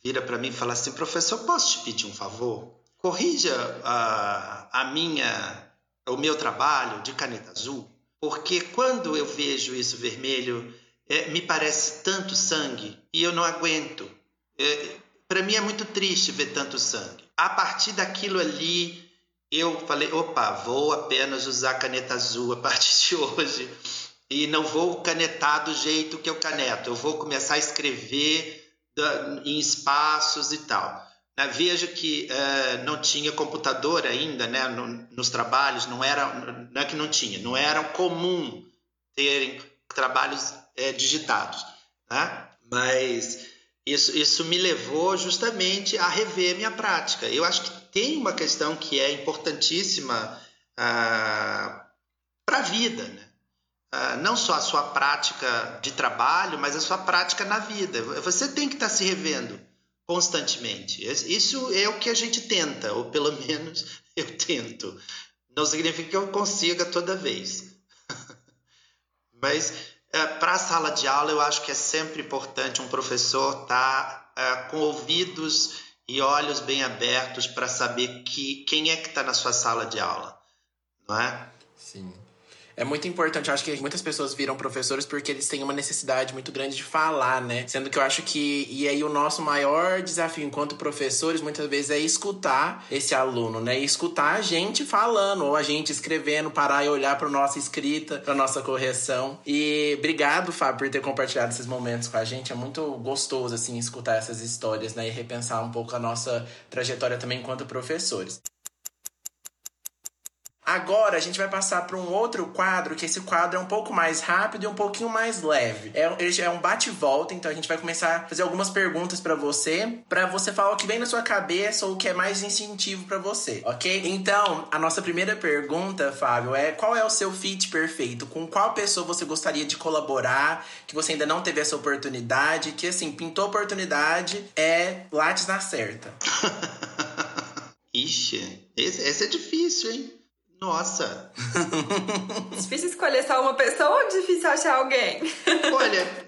vira para mim e fala assim, professor, posso te pedir um favor? Corrija a, a minha, o meu trabalho de caneta azul, porque quando eu vejo isso vermelho, é, me parece tanto sangue e eu não aguento. É, para mim é muito triste ver tanto sangue. A partir daquilo ali, eu falei: opa, vou apenas usar caneta azul a partir de hoje. E não vou canetar do jeito que eu caneto. Eu vou começar a escrever em espaços e tal. Veja que uh, não tinha computador ainda né, no, nos trabalhos, não era, não é que não tinha, não era comum terem trabalhos é, digitados. Né? Mas isso, isso me levou justamente a rever minha prática. Eu acho que tem uma questão que é importantíssima ah, para a vida, né? Ah, não só a sua prática de trabalho, mas a sua prática na vida. Você tem que estar tá se revendo constantemente. Isso é o que a gente tenta, ou pelo menos eu tento. Não significa que eu consiga toda vez. mas para a sala de aula, eu acho que é sempre importante um professor estar tá, é, com ouvidos e olhos bem abertos para saber que, quem é que está na sua sala de aula, não é? Sim é muito importante. Eu acho que muitas pessoas viram professores porque eles têm uma necessidade muito grande de falar, né? Sendo que eu acho que. E aí, o nosso maior desafio enquanto professores, muitas vezes, é escutar esse aluno, né? E escutar a gente falando, ou a gente escrevendo, parar e olhar para nossa escrita, para nossa correção. E obrigado, Fábio, por ter compartilhado esses momentos com a gente. É muito gostoso, assim, escutar essas histórias, né? E repensar um pouco a nossa trajetória também enquanto professores. Agora a gente vai passar para um outro quadro, que esse quadro é um pouco mais rápido e um pouquinho mais leve. É, é um bate-volta, então a gente vai começar a fazer algumas perguntas para você, para você falar o que vem na sua cabeça ou o que é mais instintivo para você, ok? Então, a nossa primeira pergunta, Fábio, é qual é o seu fit perfeito? Com qual pessoa você gostaria de colaborar, que você ainda não teve essa oportunidade, que assim, pintou oportunidade, é lates na certa. Ixi, esse é difícil, hein? Nossa! difícil escolher só uma pessoa ou difícil achar alguém? Olha,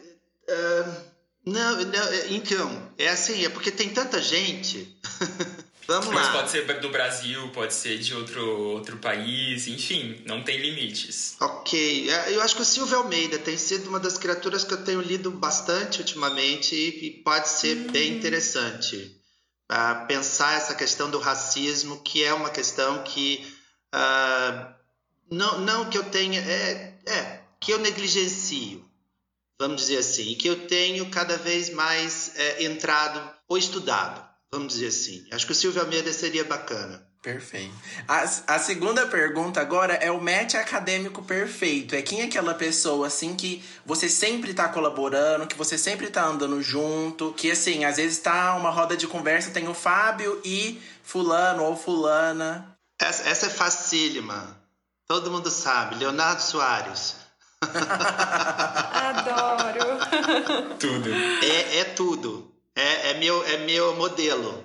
uh, não, não, então, é assim, é porque tem tanta gente. Vamos Mas lá. pode ser do Brasil, pode ser de outro, outro país, enfim, não tem limites. Ok, é, eu acho que o Silvio Almeida tem sido uma das criaturas que eu tenho lido bastante ultimamente e pode ser hum. bem interessante. Uh, pensar essa questão do racismo, que é uma questão que ah, não, não que eu tenha, é, é, que eu negligencio, vamos dizer assim, e que eu tenho cada vez mais é, entrado ou estudado, vamos dizer assim. Acho que o Silvio Almeida seria bacana. Perfeito. A, a segunda pergunta agora é o match acadêmico perfeito. É quem é aquela pessoa, assim, que você sempre tá colaborando, que você sempre tá andando junto, que, assim, às vezes tá uma roda de conversa, tem o Fábio e fulano ou fulana. Essa, essa é facílima. Todo mundo sabe. Leonardo Soares. Adoro. tudo. É, é tudo. É, é, meu, é meu modelo.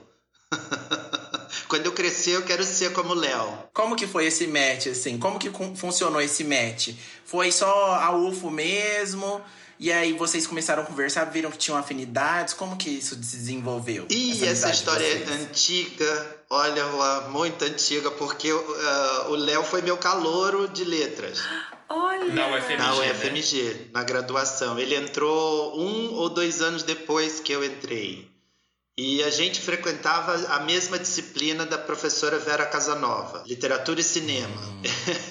Quando eu crescer, eu quero ser como o Léo. Como que foi esse match, assim? Como que funcionou esse match? Foi só a UFO mesmo? E aí vocês começaram a conversar, viram que tinham afinidades? Como que isso se desenvolveu? E essa, essa história é antiga, olha, muito antiga, porque uh, o Léo foi meu calouro de letras. Olha! Na UFMG. Na UFMG, né? na graduação. Ele entrou um ou dois anos depois que eu entrei. E a gente frequentava a mesma disciplina da professora Vera Casanova, literatura e cinema. Hum.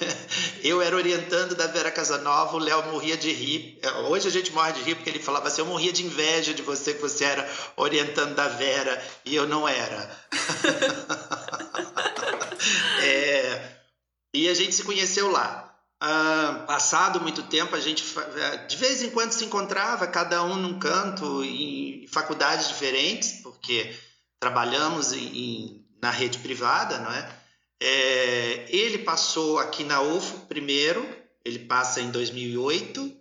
eu era orientando da Vera Casanova, o Léo morria de rir. Hoje a gente morre de rir porque ele falava assim: eu morria de inveja de você que você era orientando da Vera e eu não era. é, E a gente se conheceu lá. Uh, passado muito tempo, a gente eh, de vez em quando se encontrava, cada um num canto, em faculdades diferentes, porque trabalhamos em, na rede privada, não é? é? Ele passou aqui na UFO primeiro, ele passa em 2008,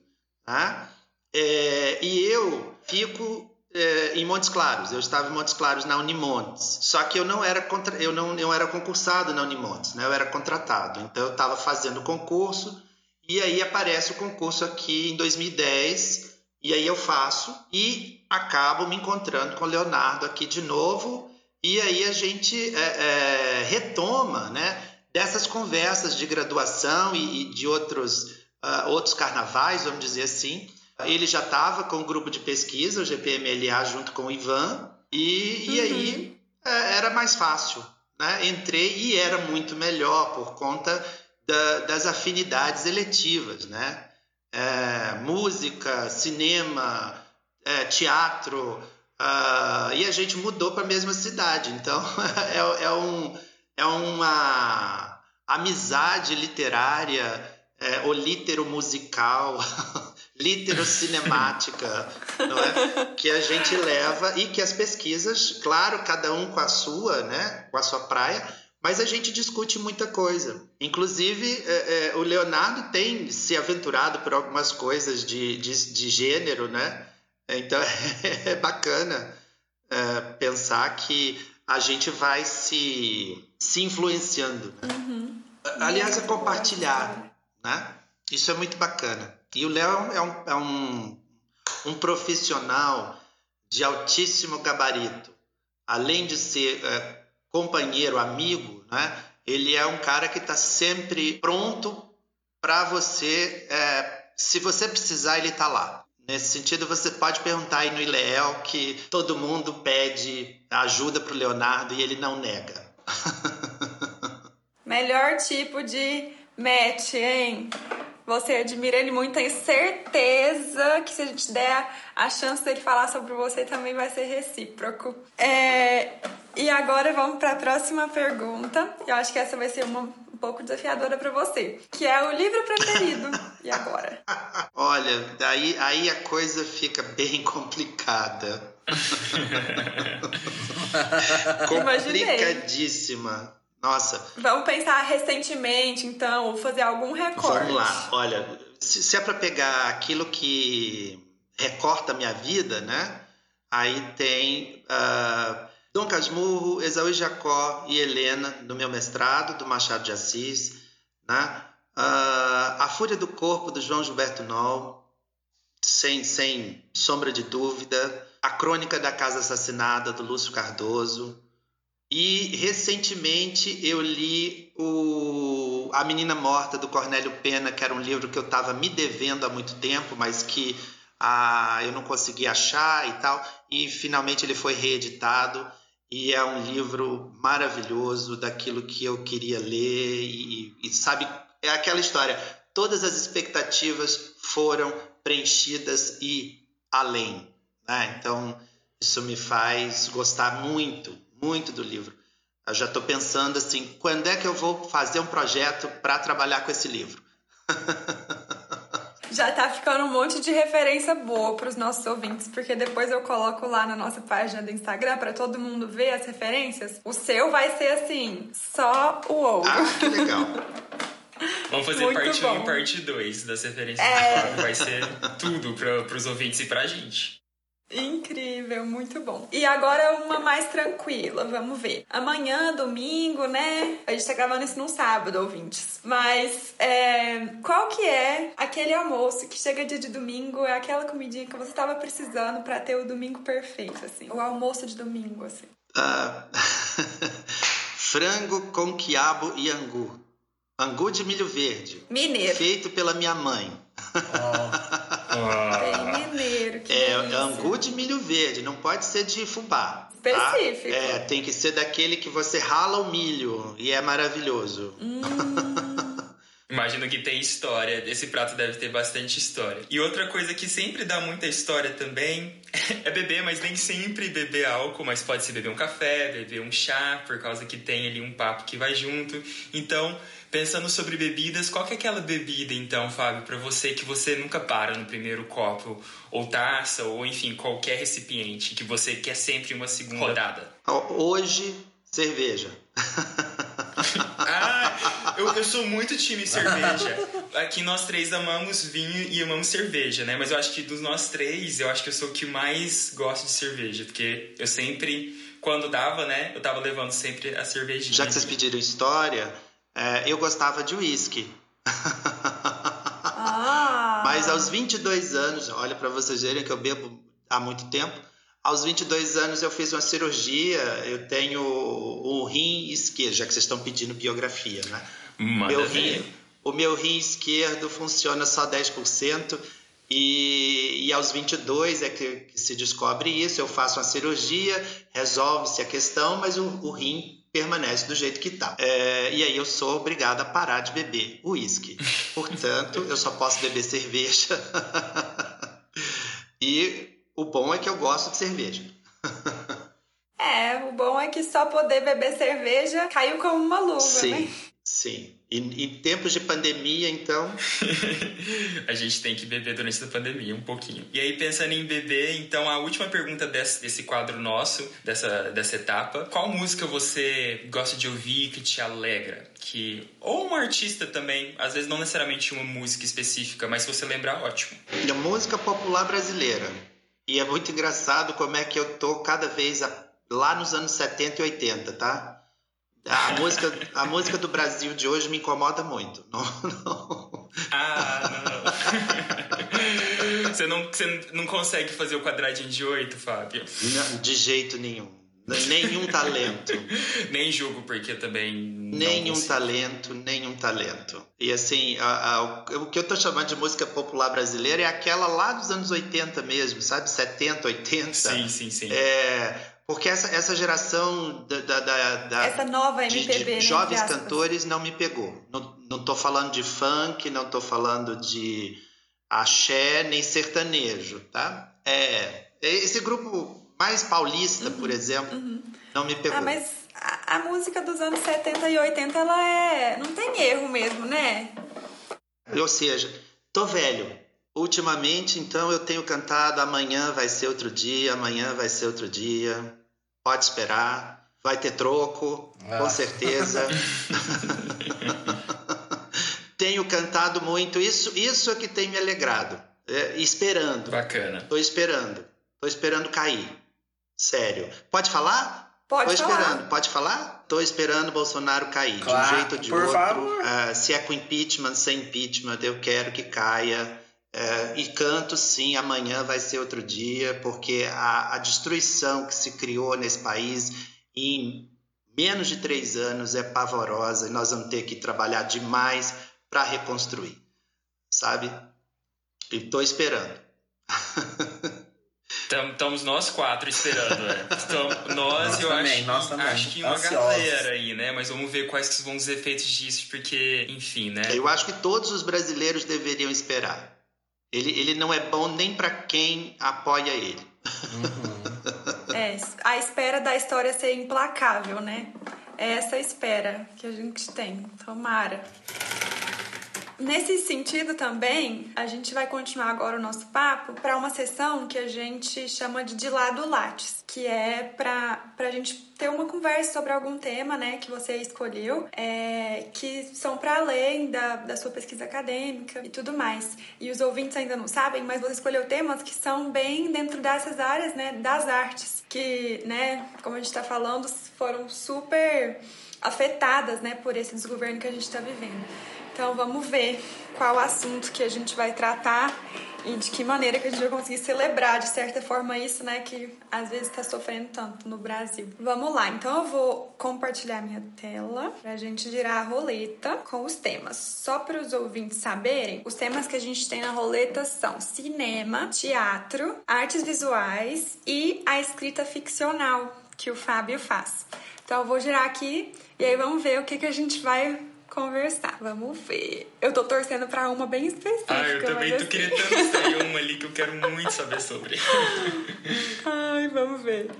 tá? É, e eu fico é, em Montes Claros. Eu estava em Montes Claros na Unimontes. Só que eu não era contra, eu não, eu era concursado na Unimontes, né? Eu era contratado. Então eu estava fazendo concurso e aí aparece o concurso aqui em 2010 e aí eu faço e acabo me encontrando com o Leonardo aqui de novo e aí a gente é, é, retoma, né? Dessas conversas de graduação e, e de outros uh, outros carnavais, vamos dizer assim. Ele já estava com o grupo de pesquisa, o GPMLA, junto com o Ivan, e, uhum. e aí é, era mais fácil. Né? Entrei e era muito melhor por conta da, das afinidades eletivas. Né? É, música, cinema, é, teatro, uh, e a gente mudou para a mesma cidade. Então é, é, um, é uma amizade literária, é, ou litero musical. literocinemática, não é? que a gente leva e que as pesquisas, claro, cada um com a sua, né, com a sua praia, mas a gente discute muita coisa. Inclusive, é, é, o Leonardo tem se aventurado por algumas coisas de, de, de gênero, né? Então é bacana é, pensar que a gente vai se, se influenciando. Né? Uhum. Aliás, é compartilhar, né? Isso é muito bacana. E o Léo é um, é um, um profissional de altíssimo gabarito. Além de ser é, companheiro, amigo, né? ele é um cara que está sempre pronto para você. É, se você precisar, ele está lá. Nesse sentido, você pode perguntar aí no Ileel que todo mundo pede ajuda para o Leonardo e ele não nega. Melhor tipo de match, hein? Você admira ele muito, tenho certeza que se a gente der a chance dele falar sobre você também vai ser recíproco. É, e agora vamos para a próxima pergunta. Eu acho que essa vai ser uma um pouco desafiadora para você, que é o livro preferido. e agora? Olha, aí, aí a coisa fica bem complicada. Complicadíssima. Nossa. Vamos pensar recentemente, então, ou fazer algum recorte. Vamos lá. Olha, se, se é para pegar aquilo que recorta a minha vida, né? Aí tem uh, Dom Casmurro, Esaú Jacó e Helena, do meu mestrado, do Machado de Assis, né? Uh, a Fúria do Corpo, do João Gilberto Noll, sem, sem sombra de dúvida. A Crônica da Casa Assassinada, do Lúcio Cardoso. E recentemente eu li o A Menina Morta do Cornélio Pena, que era um livro que eu estava me devendo há muito tempo, mas que ah, eu não consegui achar e tal. E finalmente ele foi reeditado e é um livro maravilhoso daquilo que eu queria ler e, e sabe é aquela história. Todas as expectativas foram preenchidas e além. Né? Então isso me faz gostar muito muito do livro. Eu já estou pensando assim, quando é que eu vou fazer um projeto para trabalhar com esse livro? já tá ficando um monte de referência boa para os nossos ouvintes, porque depois eu coloco lá na nossa página do Instagram para todo mundo ver as referências. O seu vai ser assim, só o outro. Ah, que legal. Vamos fazer Muito parte 1 e parte 2 das referências. É... Vai ser tudo para os ouvintes e para a gente. Incrível, muito bom. E agora uma mais tranquila, vamos ver. Amanhã, domingo, né? A gente tá gravando isso num sábado, ouvintes. Mas é, qual que é aquele almoço que chega dia de domingo, é aquela comidinha que você tava precisando para ter o domingo perfeito, assim? O almoço de domingo, assim. Uh, frango com quiabo e angu. Angu de milho verde. Mineiro. Feito pela minha mãe. Oh. Bem mineiro. Que é, é angu de milho verde, não pode ser de fubá. Tá? Específico. Tá? É, tem que ser daquele que você rala o milho e é maravilhoso. Hum. Imagino que tem história. Esse prato deve ter bastante história. E outra coisa que sempre dá muita história também é beber, mas nem sempre beber álcool, mas pode ser beber um café, beber um chá, por causa que tem ali um papo que vai junto. Então, pensando sobre bebidas, qual que é aquela bebida então, Fábio, para você que você nunca para no primeiro copo ou taça ou enfim, qualquer recipiente que você quer sempre uma segunda rodada? Hoje, cerveja. ah, eu, eu sou muito time cerveja. Aqui nós três amamos vinho e amamos cerveja, né? Mas eu acho que dos nós três, eu acho que eu sou o que mais gosto de cerveja, porque eu sempre, quando dava, né, eu tava levando sempre a cervejinha. Já que vocês pediram história, é, eu gostava de uísque. Ah. Mas aos 22 anos, olha para vocês verem que eu bebo há muito tempo, aos 22 anos eu fiz uma cirurgia, eu tenho o rim esquerdo, já que vocês estão pedindo biografia, né? Manda meu rim, o meu rim esquerdo funciona só 10%. E, e aos 22 é que, que se descobre isso. Eu faço uma cirurgia, resolve-se a questão, mas o, o rim permanece do jeito que está. É, e aí eu sou obrigado a parar de beber uísque. Portanto, eu só posso beber cerveja. e o bom é que eu gosto de cerveja. É, o bom é que só poder beber cerveja caiu como uma luva, sim, né? Sim. E em tempos de pandemia, então. a gente tem que beber durante a pandemia um pouquinho. E aí, pensando em beber, então a última pergunta desse, desse quadro nosso, dessa, dessa etapa: qual música você gosta de ouvir que te alegra? Que, ou um artista também, às vezes não necessariamente uma música específica, mas se você lembrar, ótimo. A música popular brasileira. E é muito engraçado como é que eu tô cada vez a, lá nos anos 70 e 80, tá? A música, a música do Brasil de hoje me incomoda muito. Não, não. Ah, não. você, não, você não consegue fazer o quadradinho de oito, Fábio? Não, de jeito nenhum. Nenhum talento. Nem julgo, porque também. Nenhum talento, nenhum talento. E assim, a, a, o que eu tô chamando de música popular brasileira é aquela lá dos anos 80 mesmo, sabe? 70, 80. Sim, sim, sim. É, porque essa, essa geração da, da, da, essa nova MPB, de, de né, jovens cantores não me pegou. Não, não tô falando de funk, não tô falando de axé nem sertanejo, tá? É, esse grupo mais paulista, uhum, por exemplo, uhum. não me pegou. Ah, mas a, a, música dos anos 70 e 80, ela é. não tem erro mesmo, né? Ou seja, tô velho. Ultimamente, então, eu tenho cantado Amanhã vai ser outro dia, amanhã vai ser outro dia. Pode esperar, vai ter troco, ah. com certeza. tenho cantado muito, isso, isso é que tem me alegrado. É, esperando. Bacana. Tô esperando. Tô esperando cair. Sério. Pode falar? Pode Tô falar. esperando. Pode falar? Tô esperando Bolsonaro cair. Claro, de um jeito ou de por outro. favor. Uh, se é com impeachment, sem impeachment, eu quero que caia. Uh, e canto sim, amanhã vai ser outro dia, porque a, a destruição que se criou nesse país em menos de três anos é pavorosa e nós vamos ter que trabalhar demais para reconstruir, sabe? E tô esperando. Estamos nós quatro esperando, né? Então, nós, Nós eu também, acho, nós que, também. acho que uma Ansiosos. galera aí, né? Mas vamos ver quais que vão os efeitos disso, porque, enfim, né? Eu acho que todos os brasileiros deveriam esperar. Ele, ele não é bom nem para quem apoia ele. É, a espera da história ser implacável, né? É essa espera que a gente tem. Tomara. Nesse sentido também, a gente vai continuar agora o nosso papo para uma sessão que a gente chama de de lado lattes, que é para a gente ter uma conversa sobre algum tema, né, que você escolheu, é, que são para além da, da sua pesquisa acadêmica e tudo mais. E os ouvintes ainda não sabem, mas você escolheu temas que são bem dentro dessas áreas, né, das artes, que, né, como a gente está falando, foram super afetadas, né, por esse desgoverno que a gente está vivendo. Então vamos ver qual assunto que a gente vai tratar e de que maneira que a gente vai conseguir celebrar de certa forma isso, né, que às vezes está sofrendo tanto no Brasil. Vamos lá, então eu vou compartilhar minha tela pra gente girar a roleta com os temas. Só para os ouvintes saberem, os temas que a gente tem na roleta são cinema, teatro, artes visuais e a escrita ficcional que o Fábio faz. Então eu vou girar aqui e aí vamos ver o que, que a gente vai conversar. Vamos ver. Eu tô torcendo pra uma bem específica. Ah, eu também tô assim... querendo tanto sair uma ali que eu quero muito saber sobre. Ai, vamos ver.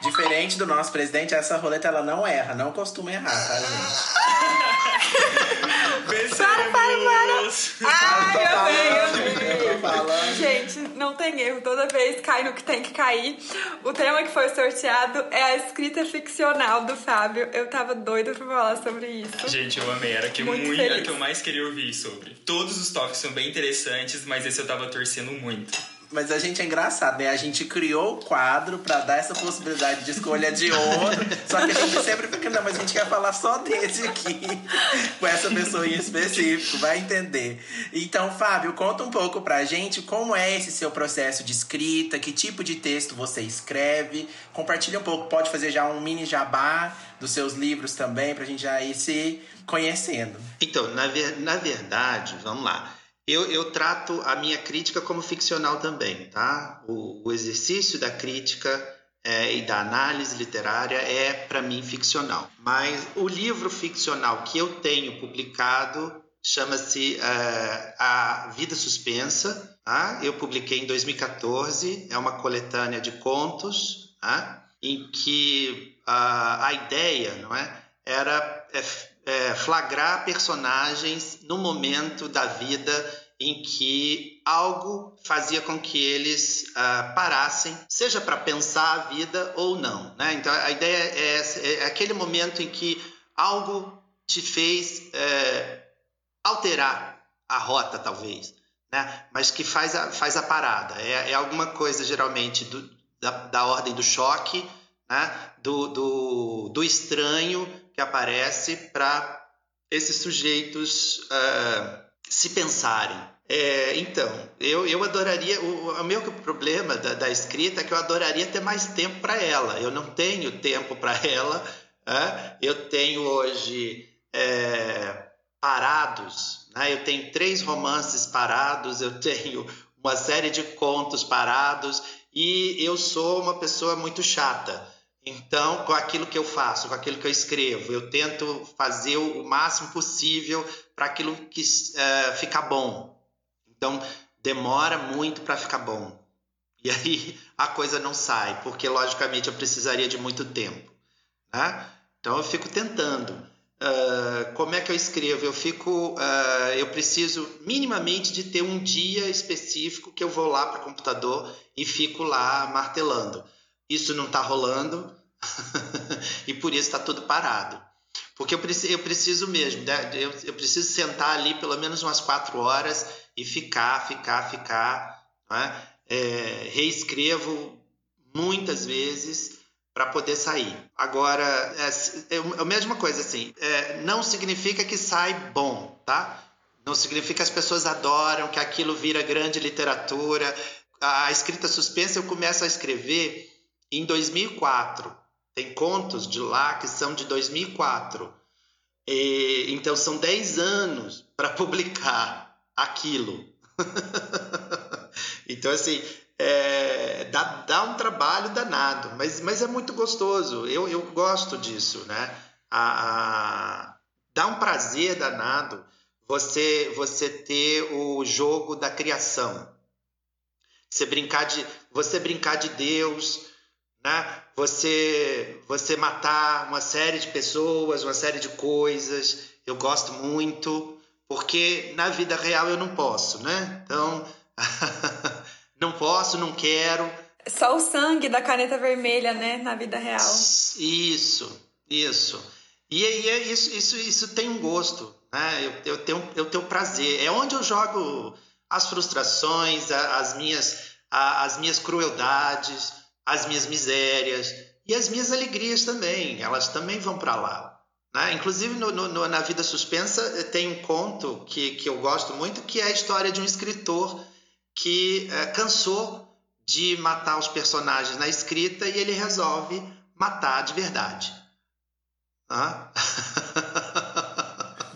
Diferente do nosso presidente, essa roleta ela não erra, não costuma errar, tá, gente? Ai, eu amei, falando. Gente, não tem erro. Toda vez cai no que tem que cair. O tema que foi sorteado é a escrita ficcional do Fábio. Eu tava doida pra falar sobre isso. Gente, eu amei. Era que, muito muito, era que eu mais queria ouvir sobre. Todos os toques são bem interessantes, mas esse eu tava torcendo muito. Mas a gente é engraçado, né? A gente criou o quadro para dar essa possibilidade de escolha de outro. só que a gente sempre fica, não, mas a gente quer falar só desse aqui, com essa pessoa em específico, vai entender. Então, Fábio, conta um pouco pra gente como é esse seu processo de escrita, que tipo de texto você escreve. Compartilha um pouco, pode fazer já um mini jabá dos seus livros também, pra gente já ir se conhecendo. Então, na, ver, na verdade, vamos lá. Eu, eu, trato a minha crítica como ficcional também, tá? O, o exercício da crítica é, e da análise literária é, para mim, ficcional. Mas o livro ficcional que eu tenho publicado chama-se uh, A Vida Suspensa. Tá? Eu publiquei em 2014, é uma coletânea de contos, tá? em que uh, a ideia não é, era é, é, flagrar personagens no momento da vida em que algo fazia com que eles uh, parassem, seja para pensar a vida ou não. Né? Então a ideia é, é aquele momento em que algo te fez é, alterar a rota, talvez, né? mas que faz a, faz a parada. É, é alguma coisa geralmente do, da, da ordem do choque, né? do, do, do estranho que aparece para esses sujeitos uh, se pensarem. É, então, eu, eu adoraria. O, o meu problema da, da, escrita é que eu adoraria ter mais tempo para ela. Eu não tenho tempo para ela. Eu tenho hoje é, parados. Né? Eu tenho três romances parados. Eu tenho uma série de contos parados. E eu sou uma pessoa muito chata. Então, com aquilo que eu faço, com aquilo que eu escrevo, eu tento fazer o máximo possível para aquilo que uh, ficar bom. Então, demora muito para ficar bom. E aí a coisa não sai, porque logicamente eu precisaria de muito tempo. Né? Então, eu fico tentando. Uh, como é que eu escrevo? Eu fico, uh, eu preciso minimamente de ter um dia específico que eu vou lá para o computador e fico lá martelando. Isso não está rolando, e por isso está tudo parado. Porque eu preciso, eu preciso mesmo, né? eu, eu preciso sentar ali pelo menos umas quatro horas e ficar, ficar, ficar. Né? É, reescrevo muitas vezes para poder sair. Agora, é, é, é, a mesma coisa assim, é, não significa que sai bom, tá? Não significa que as pessoas adoram, que aquilo vira grande literatura. A escrita suspensa eu começo a escrever em 2004. Tem contos de lá que são de 2004. E, então são 10 anos para publicar aquilo. então, assim, é, dá, dá um trabalho danado, mas, mas é muito gostoso. Eu, eu gosto disso, né? A, a, dá um prazer danado você, você ter o jogo da criação. Você brincar de, você brincar de Deus, né? Você, você matar uma série de pessoas, uma série de coisas. Eu gosto muito, porque na vida real eu não posso, né? Então, não posso, não quero. Só o sangue da caneta vermelha, né? Na vida real. Isso, isso. E aí é isso, isso, isso tem um gosto, né? Eu, eu, tenho, eu tenho prazer. É onde eu jogo as frustrações, as minhas, as minhas crueldades as minhas misérias e as minhas alegrias também, elas também vão para lá. Né? Inclusive, no, no, na Vida Suspensa, eh, tem um conto que, que eu gosto muito, que é a história de um escritor que é, cansou de matar os personagens na escrita e ele resolve matar de verdade.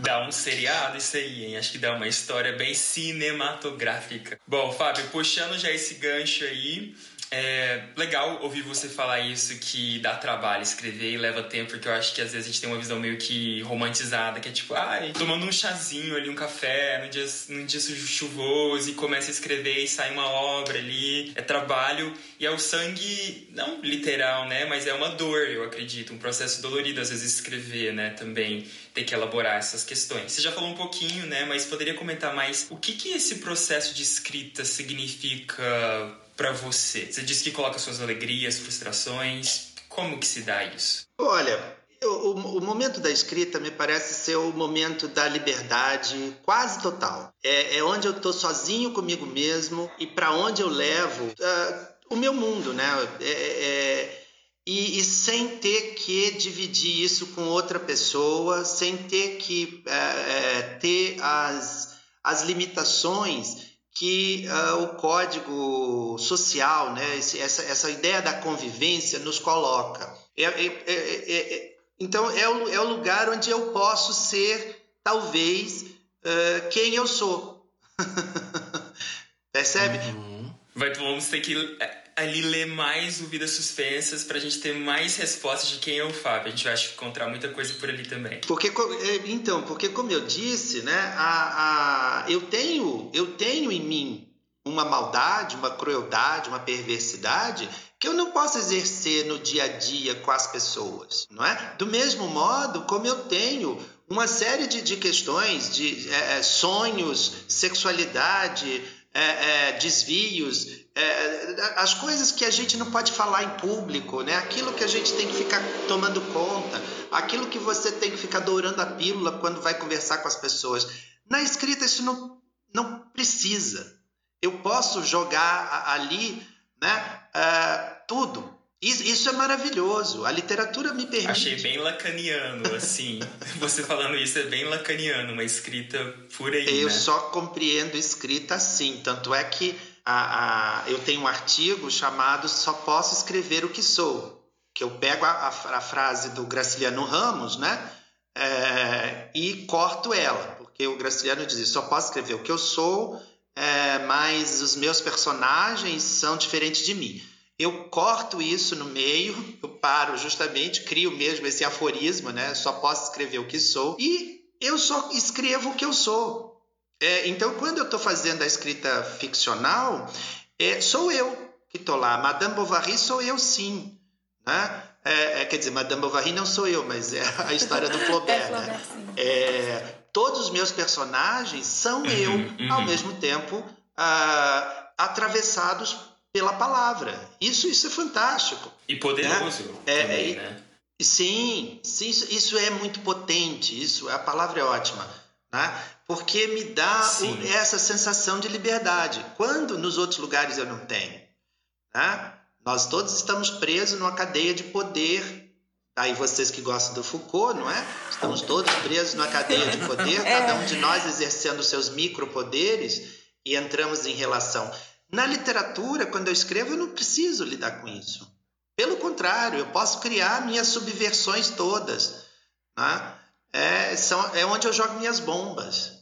Dá um seriado isso aí, hein? Acho que dá uma história bem cinematográfica. Bom, Fábio, puxando já esse gancho aí, é legal ouvir você falar isso, que dá trabalho escrever e leva tempo, porque eu acho que às vezes a gente tem uma visão meio que romantizada, que é tipo, ai, tomando um chazinho ali, um café, num dia, num dia chuvoso e começa a escrever e sai uma obra ali. É trabalho e é o sangue, não literal, né? Mas é uma dor, eu acredito, um processo dolorido às vezes escrever, né? Também ter que elaborar essas questões. Você já falou um pouquinho, né? Mas poderia comentar mais o que, que esse processo de escrita significa para você? Você disse que coloca suas alegrias, frustrações. Como que se dá isso? Olha, o, o, momento da escrita me parece ser o momento da liberdade quase total. É, é onde eu estou sozinho comigo mesmo e para onde eu levo uh, o meu mundo, né? É, é, e, e, sem ter que dividir isso com outra pessoa, sem ter que é, é, ter as, as limitações que uh, o código social, né, esse, essa, essa ideia da convivência nos coloca. É, é, é, então, é o, é o lugar onde eu posso ser, talvez, uh, quem eu sou. Percebe? Uhum. Vai, vamos ter que ali ler mais o Vidas Suspensas pra gente ter mais respostas de quem é o Fábio. A gente vai encontrar muita coisa por ali também. Porque, é, então, porque como eu disse, né, a, a, eu, tenho, eu tenho em mim uma maldade, uma crueldade, uma perversidade que eu não posso exercer no dia a dia com as pessoas, não é? Do mesmo modo como eu tenho uma série de, de questões, de é, é sonhos, sexualidade, é, é, desvios, é, as coisas que a gente não pode falar em público, né? aquilo que a gente tem que ficar tomando conta, aquilo que você tem que ficar dourando a pílula quando vai conversar com as pessoas. Na escrita, isso não, não precisa. Eu posso jogar ali né, uh, tudo. Isso é maravilhoso. A literatura me permite. Achei bem lacaniano, assim. Você falando isso é bem lacaniano, uma escrita por aí. Eu né? só compreendo escrita assim. Tanto é que a, a, eu tenho um artigo chamado Só Posso Escrever o que Sou, que eu pego a, a frase do Graciliano Ramos, né? É, e corto ela, porque o Graciliano diz: só posso escrever o que eu sou, é, mas os meus personagens são diferentes de mim. Eu corto isso no meio, eu paro justamente, crio mesmo esse aforismo, né? Só posso escrever o que sou e eu só escrevo o que eu sou. É, então, quando eu estou fazendo a escrita ficcional, é, sou eu que estou lá. Madame Bovary sou eu sim. Né? É, é, quer dizer, Madame Bovary não sou eu, mas é a história do Flaubert. é, né? É, todos os meus personagens são eu, uhum, uhum. ao mesmo tempo, ah, atravessados pela palavra. Isso, isso é fantástico. E poderoso né? É, também, né? Sim, sim isso, isso, é muito potente. Isso, a palavra é ótima. Né? Porque me dá o, essa sensação de liberdade, quando nos outros lugares eu não tenho. Né? Nós todos estamos presos numa cadeia de poder. Aí vocês que gostam do Foucault, não é? Estamos todos presos numa cadeia de poder, é. cada um de nós exercendo seus micropoderes e entramos em relação. Na literatura, quando eu escrevo, eu não preciso lidar com isso. Pelo contrário, eu posso criar minhas subversões todas. Né? é, são, é onde eu jogo minhas bombas.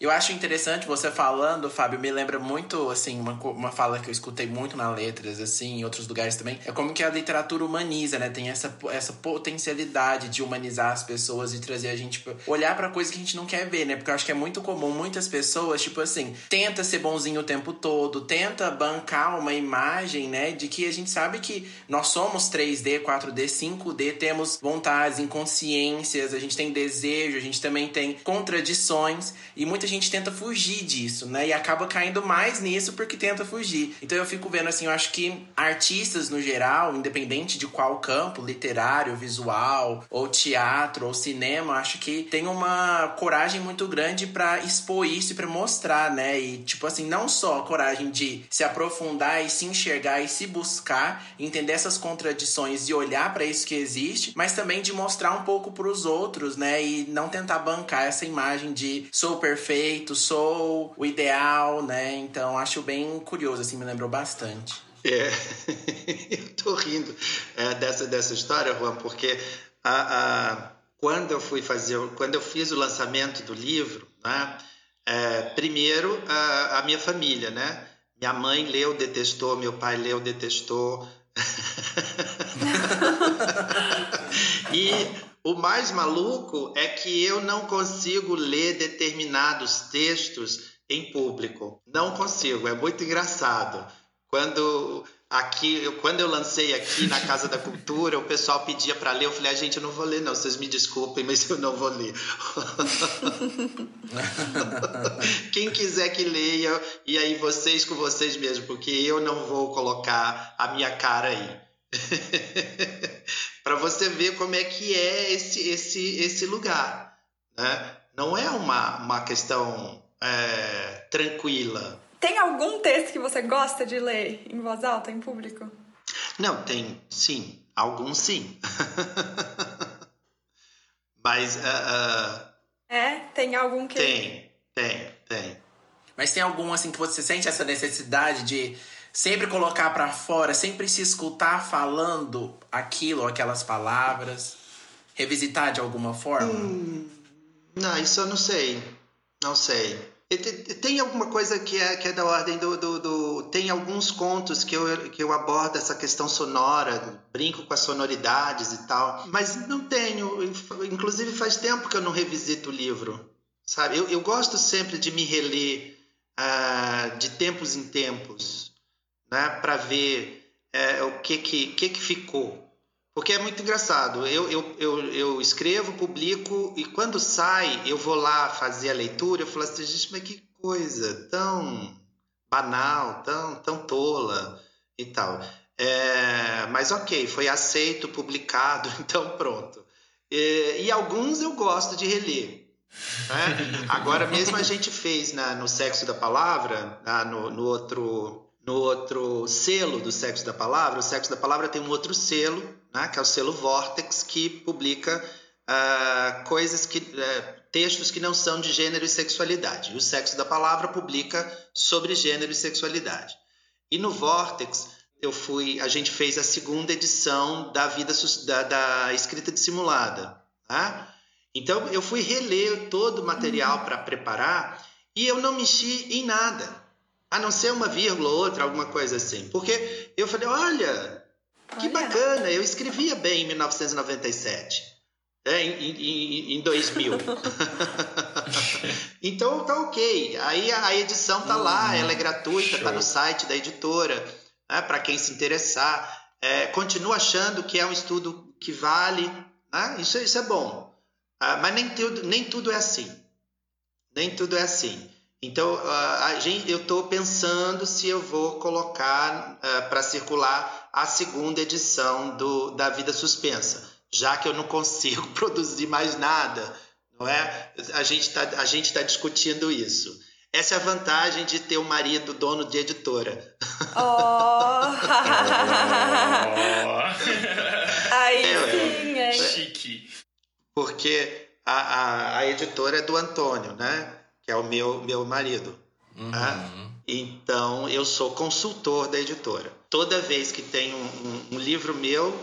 Eu acho interessante você falando, Fábio, me lembra muito, assim, uma, uma fala que eu escutei muito na letras, assim, em outros lugares também. É como que a literatura humaniza, né? Tem essa, essa potencialidade de humanizar as pessoas e trazer a gente, olhar para coisas que a gente não quer ver, né? Porque eu acho que é muito comum muitas pessoas, tipo assim, tenta ser bonzinho o tempo todo, tenta bancar uma imagem, né? De que a gente sabe que nós somos 3D, 4D, 5D, temos vontades, inconsciências, a gente tem desejo, a gente também tem contradições e muita gente tenta fugir disso, né? E acaba caindo mais nisso porque tenta fugir. Então eu fico vendo assim, eu acho que artistas no geral, independente de qual campo, literário, visual, ou teatro, ou cinema, acho que tem uma coragem muito grande para expor isso e para mostrar, né? E tipo assim, não só a coragem de se aprofundar e se enxergar e se buscar, entender essas contradições e olhar para isso que existe, mas também de mostrar um pouco para os outros, né? E não tentar bancar essa imagem de sou perfeito perfeito, sou o ideal, né? Então acho bem curioso, assim, me lembrou bastante. É, eu tô rindo é, dessa, dessa história, Juan, porque a, a, quando eu fui fazer, quando eu fiz o lançamento do livro, né? É, primeiro a, a, minha família, né? Minha mãe leu, detestou, meu pai leu, detestou. e o mais maluco é que eu não consigo ler determinados textos em público. Não consigo, é muito engraçado. Quando aqui, eu, quando eu lancei aqui na Casa da Cultura, o pessoal pedia para ler, eu falei: "A ah, gente, eu não vou ler não, vocês me desculpem, mas eu não vou ler". Quem quiser que leia, e aí vocês com vocês mesmo, porque eu não vou colocar a minha cara aí. para você ver como é que é esse esse esse lugar, né? Não é uma, uma questão é, tranquila. Tem algum texto que você gosta de ler em voz alta, em público? Não, tem, sim. Alguns sim. Mas. Uh, uh... É? Tem algum que. Tem, tem, tem. Mas tem algum assim que você sente essa necessidade de sempre colocar para fora, sempre se escutar falando aquilo, aquelas palavras, revisitar de alguma forma? Hum, não, isso eu não sei. Não sei. Tem alguma coisa que é, que é da ordem do, do, do, Tem alguns contos que eu, que eu abordo essa questão sonora, brinco com as sonoridades e tal, mas não tenho. Inclusive, faz tempo que eu não revisito o livro, sabe? Eu, eu gosto sempre de me reler uh, de tempos em tempos, né, para ver uh, o que que, que que ficou. Porque é muito engraçado. Eu, eu, eu, eu, escrevo, publico e quando sai, eu vou lá fazer a leitura. Eu falo assim, gente, mas que coisa tão banal, tão, tão tola e tal. É, mas ok, foi aceito, publicado, então pronto. E, e alguns eu gosto de reler. Né? Agora mesmo a gente fez na, no Sexo da Palavra, na, no, no outro no outro selo do Sexo da Palavra. O Sexo da Palavra tem um outro selo, né, que é o selo Vortex, que publica uh, coisas que uh, textos que não são de gênero e sexualidade. E o Sexo da Palavra publica sobre gênero e sexualidade. E no Vortex eu fui, a gente fez a segunda edição da vida da, da escrita dissimulada. Tá? Então eu fui reler todo o material uhum. para preparar e eu não mexi em nada. A não ser uma vírgula ou outra, alguma coisa assim. Porque eu falei, olha, que olha. bacana, eu escrevia bem em 1997. É, em, em, em 2000. então tá ok. Aí a, edição tá lá, ela é gratuita, Show. tá no site da editora, né, para quem se interessar. É, continuo achando que é um estudo que vale, né? isso, isso é bom. Ah, mas nem tudo, nem tudo é assim. Nem tudo é assim. Então, a gente, eu estou pensando se eu vou colocar uh, para circular a segunda edição do, da Vida Suspensa, já que eu não consigo produzir mais nada, não é? A gente está tá discutindo isso. Essa é a vantagem de ter um marido dono de editora. Oh! Aí é, sim, é. Chique. Porque a, a, a editora é do Antônio, né? Que é o meu, meu marido. Uhum. Tá? Então, eu sou consultor da editora. Toda vez que tem um, um, um, livro meu,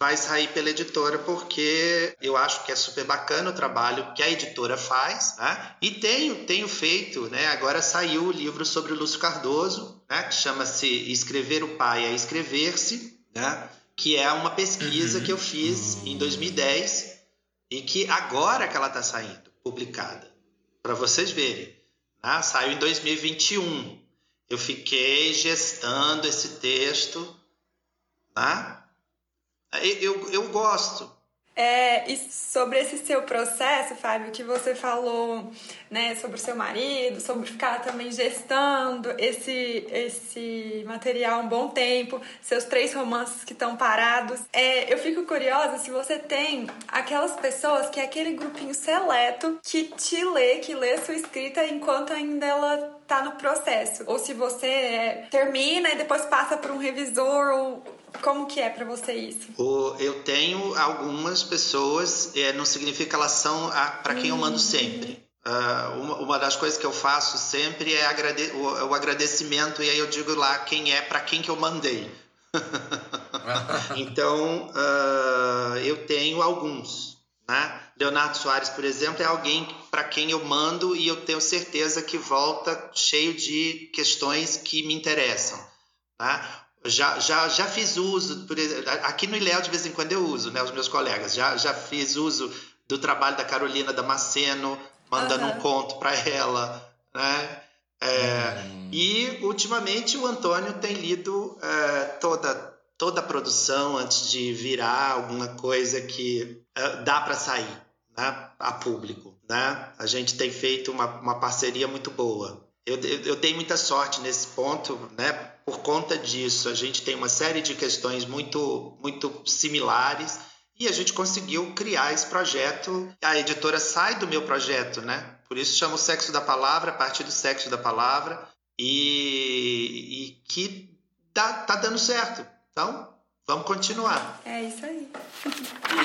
vai sair pela editora, porque eu acho que é super bacana o trabalho que a editora faz. Né? E tenho, tenho feito, né? agora saiu o livro sobre o Lúcio Cardoso, né? que chama-se Escrever o Pai é Escrever-se, né? que é uma pesquisa uhum. que eu fiz em 2010 e que agora que ela está saindo, publicada para vocês verem. Né? Saiu em 2021. Eu fiquei gestando esse texto. Né? Eu, eu gosto. É, e sobre esse seu processo, Fábio, que você falou, né, sobre o seu marido, sobre ficar também gestando esse, esse material um bom tempo, seus três romances que estão parados. É, eu fico curiosa se você tem aquelas pessoas que é aquele grupinho seleto que te lê, que lê sua escrita enquanto ainda ela tá no processo. Ou se você é, termina e depois passa por um revisor ou como que é para você isso? O, eu tenho algumas pessoas, é, não significa que elas são para quem eu mando uhum. sempre. Uh, uma, uma, das coisas que eu faço sempre é agrade o, o, agradecimento, e aí eu digo lá quem é para quem que eu mandei. então, uh, eu tenho alguns, né? Leonardo Soares, por exemplo, é alguém para quem eu mando e eu tenho certeza que volta cheio de questões que me interessam. Tá? Já, já, já fiz uso, por, aqui no Iléu de vez em quando eu uso, né, os meus colegas, já, já fiz uso do trabalho da Carolina Damasceno, mandando uhum. um conto para ela, né? É, uhum. E ultimamente o Antônio tem lido é, toda toda a produção antes de virar alguma coisa que é, dá para sair né, a público. Né? A gente tem feito uma, uma parceria muito boa. Eu, eu, eu dei muita sorte nesse ponto, né? Por conta disso, a gente tem uma série de questões muito, muito similares e a gente conseguiu criar esse projeto. A editora sai do meu projeto, né? Por isso chama o Sexo da Palavra, a partir do Sexo da Palavra, e, e que tá, tá dando certo. Então, Vamos continuar. É isso aí.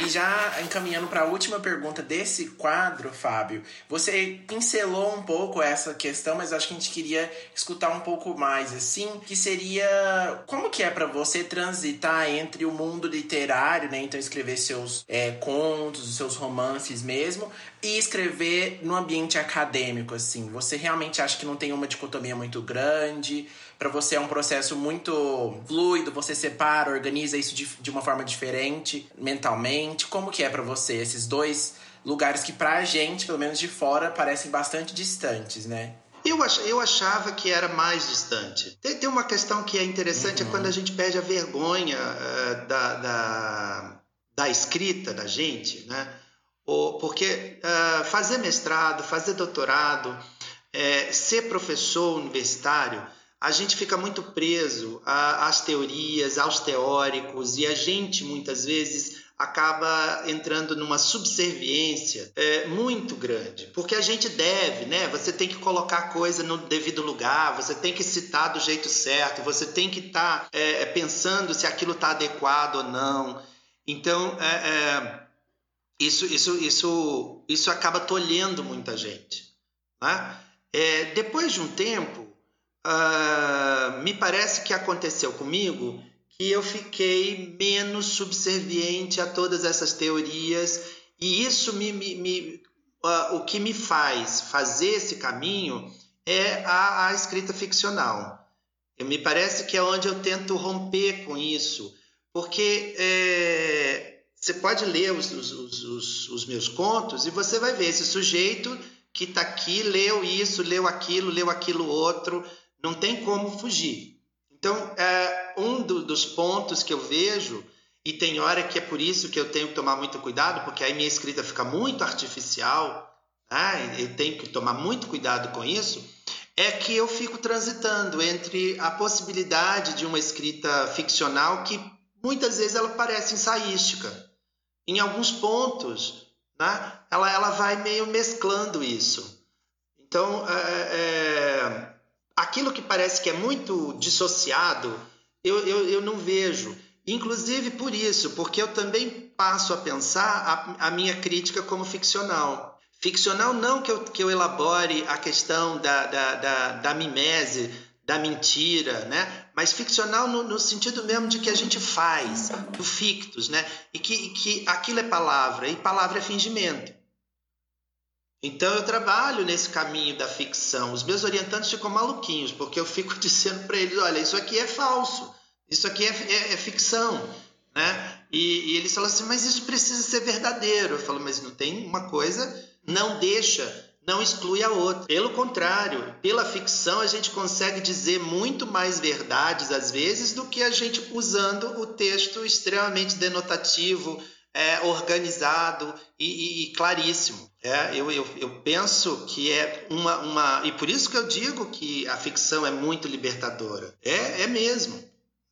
E já encaminhando para a última pergunta desse quadro, Fábio, você pincelou um pouco essa questão, mas acho que a gente queria escutar um pouco mais, assim, que seria como que é para você transitar entre o mundo literário, né, então escrever seus é, contos, seus romances mesmo, e escrever no ambiente acadêmico, assim. Você realmente acha que não tem uma dicotomia muito grande? Para você é um processo muito fluido, você separa, organiza isso de, de uma forma diferente mentalmente. Como que é para você esses dois lugares que pra gente, pelo menos de fora, parecem bastante distantes, né? Eu, ach, eu achava que era mais distante. Tem, tem uma questão que é interessante, é uhum. é quando a gente perde a vergonha uh, da, da, da, escrita da gente, né? Ou, porque uh, fazer mestrado, fazer doutorado, é, ser professor universitário, a gente fica muito preso às teorias, aos teóricos, e a gente muitas vezes acaba entrando numa subserviência é, muito grande, porque a gente deve, né? Você tem que colocar a coisa no devido lugar, você tem que citar do jeito certo, você tem que estar tá, é, pensando se aquilo está adequado ou não. Então, é, é, isso, isso, isso, isso acaba tolhendo muita gente. Né? É, depois de um tempo, uh, me parece que aconteceu comigo que eu fiquei menos subserviente a todas essas teorias e isso me, me, me uh, o que me faz fazer esse caminho é a, a escrita ficcional. Eu, me parece que é onde eu tento romper com isso, porque é, você pode ler os, os, os, os meus contos e você vai ver esse sujeito que está aqui leu isso, leu aquilo, leu aquilo outro, não tem como fugir. Então, é, um do, dos pontos que eu vejo, e tem hora que é por isso que eu tenho que tomar muito cuidado, porque aí minha escrita fica muito artificial, né? eu tenho que tomar muito cuidado com isso, é que eu fico transitando entre a possibilidade de uma escrita ficcional que muitas vezes ela parece ensaística. Em alguns pontos, né? ela, ela vai meio mesclando isso. Então, é, é aquilo que parece que é muito dissociado, eu, eu, eu não vejo. Inclusive por isso, porque eu também passo a pensar a, a minha crítica como ficcional. Ficcional não que eu, que eu elabore a questão da, da, da, da mimese, da mentira, né? mas ficcional no, no, sentido mesmo de que a gente faz, do fictus, né? e que, e que aquilo é palavra, e palavra é fingimento. Então eu trabalho nesse caminho da ficção. Os meus orientantes ficam maluquinhos, porque eu fico dizendo para eles: olha, isso aqui é falso, isso aqui é, é, é ficção. Né? E, e, eles falam assim: mas isso precisa ser verdadeiro. Eu falo: mas não tem uma coisa, não deixa, não exclui a outra. Pelo contrário, pela ficção a gente consegue dizer muito mais verdades às vezes do que a gente usando o texto extremamente denotativo é, organizado e, e, e claríssimo. É, eu, eu, eu, penso que é uma, uma. E por isso que eu digo que a ficção é muito libertadora. É, é mesmo.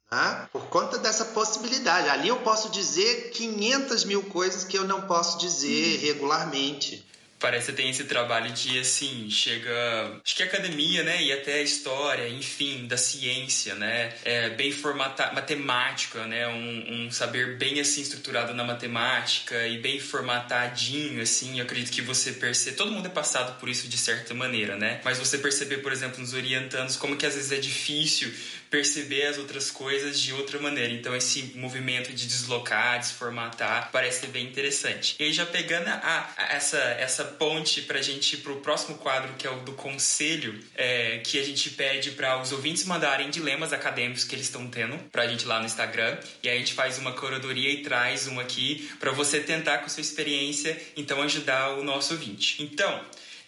Né? Por conta dessa possibilidade. Ali eu posso dizer 500 mil coisas que eu não posso dizer regularmente parece que tem esse trabalho de, assim, chega... Acho que a academia, né? E até a história, enfim, da ciência, né? É bem formata... matemática, né? Um, um, saber bem, assim, estruturado na matemática e bem formatadinho, assim. Eu acredito que você percebe... Todo mundo é passado por isso de certa maneira, né? Mas você perceber, por exemplo, nos orientandos, como que às vezes é difícil perceber as outras coisas de outra maneira. Então, esse movimento de deslocar, desformatar, parece ser bem interessante. E aí, já pegando a, a essa, essa ponte para a gente ir para o próximo quadro, que é o do conselho, é, que a gente pede para os ouvintes mandarem dilemas acadêmicos que eles estão tendo para a gente lá no Instagram. E aí, a gente faz uma curadoria e traz uma aqui para você tentar, com sua experiência, então ajudar o nosso ouvinte. Então,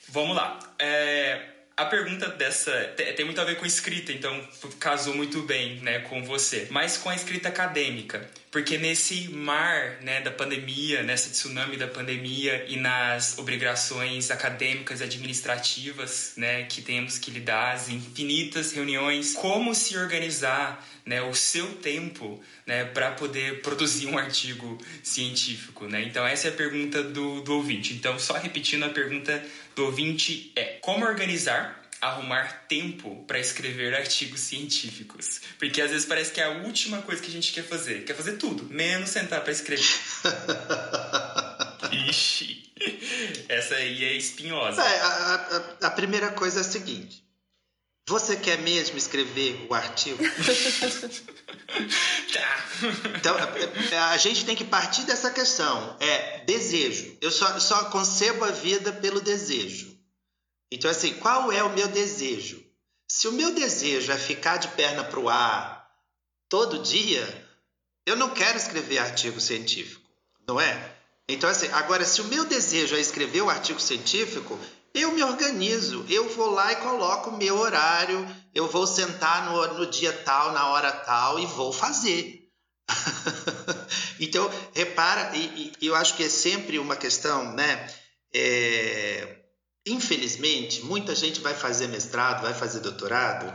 vamos lá. É a pergunta dessa tem muito a ver com escrita, então casou muito bem, né, com você. Mas com a escrita acadêmica, porque nesse mar, né, da pandemia, nessa tsunami da pandemia e nas obrigações acadêmicas e administrativas, né, que temos que lidar, as infinitas reuniões, como se organizar, né, o seu tempo, né, para poder produzir um artigo científico, né? Então essa é a pergunta do, do ouvinte. Então só repetindo a pergunta do ouvinte é como organizar arrumar tempo para escrever artigos científicos. Porque às vezes parece que é a última coisa que a gente quer fazer. Quer fazer tudo, menos sentar para escrever. Ixi, essa aí é espinhosa. É, a, a, a primeira coisa é a seguinte. Você quer mesmo escrever o artigo? tá. Então, a gente tem que partir dessa questão. É desejo. Eu só, só concebo a vida pelo desejo. Então, assim, qual é o meu desejo? Se o meu desejo é ficar de perna para o ar todo dia, eu não quero escrever artigo científico, não é? Então, assim, agora, se o meu desejo é escrever o artigo científico, eu me organizo, eu vou lá e coloco o meu horário, eu vou sentar no, no dia tal, na hora tal e vou fazer. então, repara, e, e, eu acho que é sempre uma questão, né? É, Infelizmente, muita gente vai fazer mestrado, vai fazer doutorado,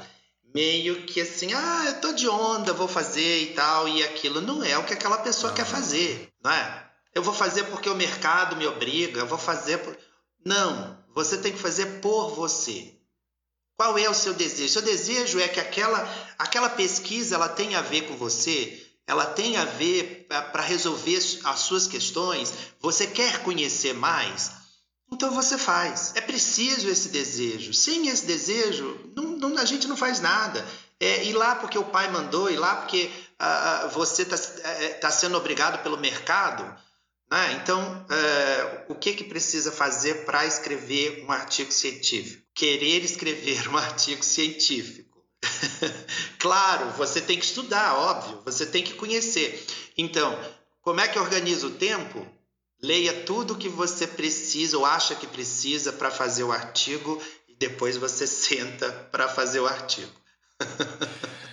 meio que assim, ah, eu tô de onda, vou fazer e tal, e aquilo não é o que aquela pessoa não. quer fazer, não é? Eu vou fazer porque o mercado me obriga, eu vou fazer por... Não, você tem que fazer por você. Qual é o seu desejo? Seu desejo é que aquela, aquela pesquisa ela tenha a ver com você, ela tem a ver para resolver as suas questões, você quer conhecer mais? Então você faz. É preciso esse desejo. Sem esse desejo, não, não, a gente não faz nada. É ir lá porque o pai mandou, ir lá porque ah, ah você está é, tá sendo obrigado pelo mercado. Né? Então, é, o que, que precisa fazer para escrever um artigo científico? Querer escrever um artigo científico. claro, você tem que estudar, óbvio, você tem que conhecer. Então, como é que organiza o tempo? Leia tudo o que você precisa ou acha que precisa para fazer o artigo e depois você senta para fazer o artigo.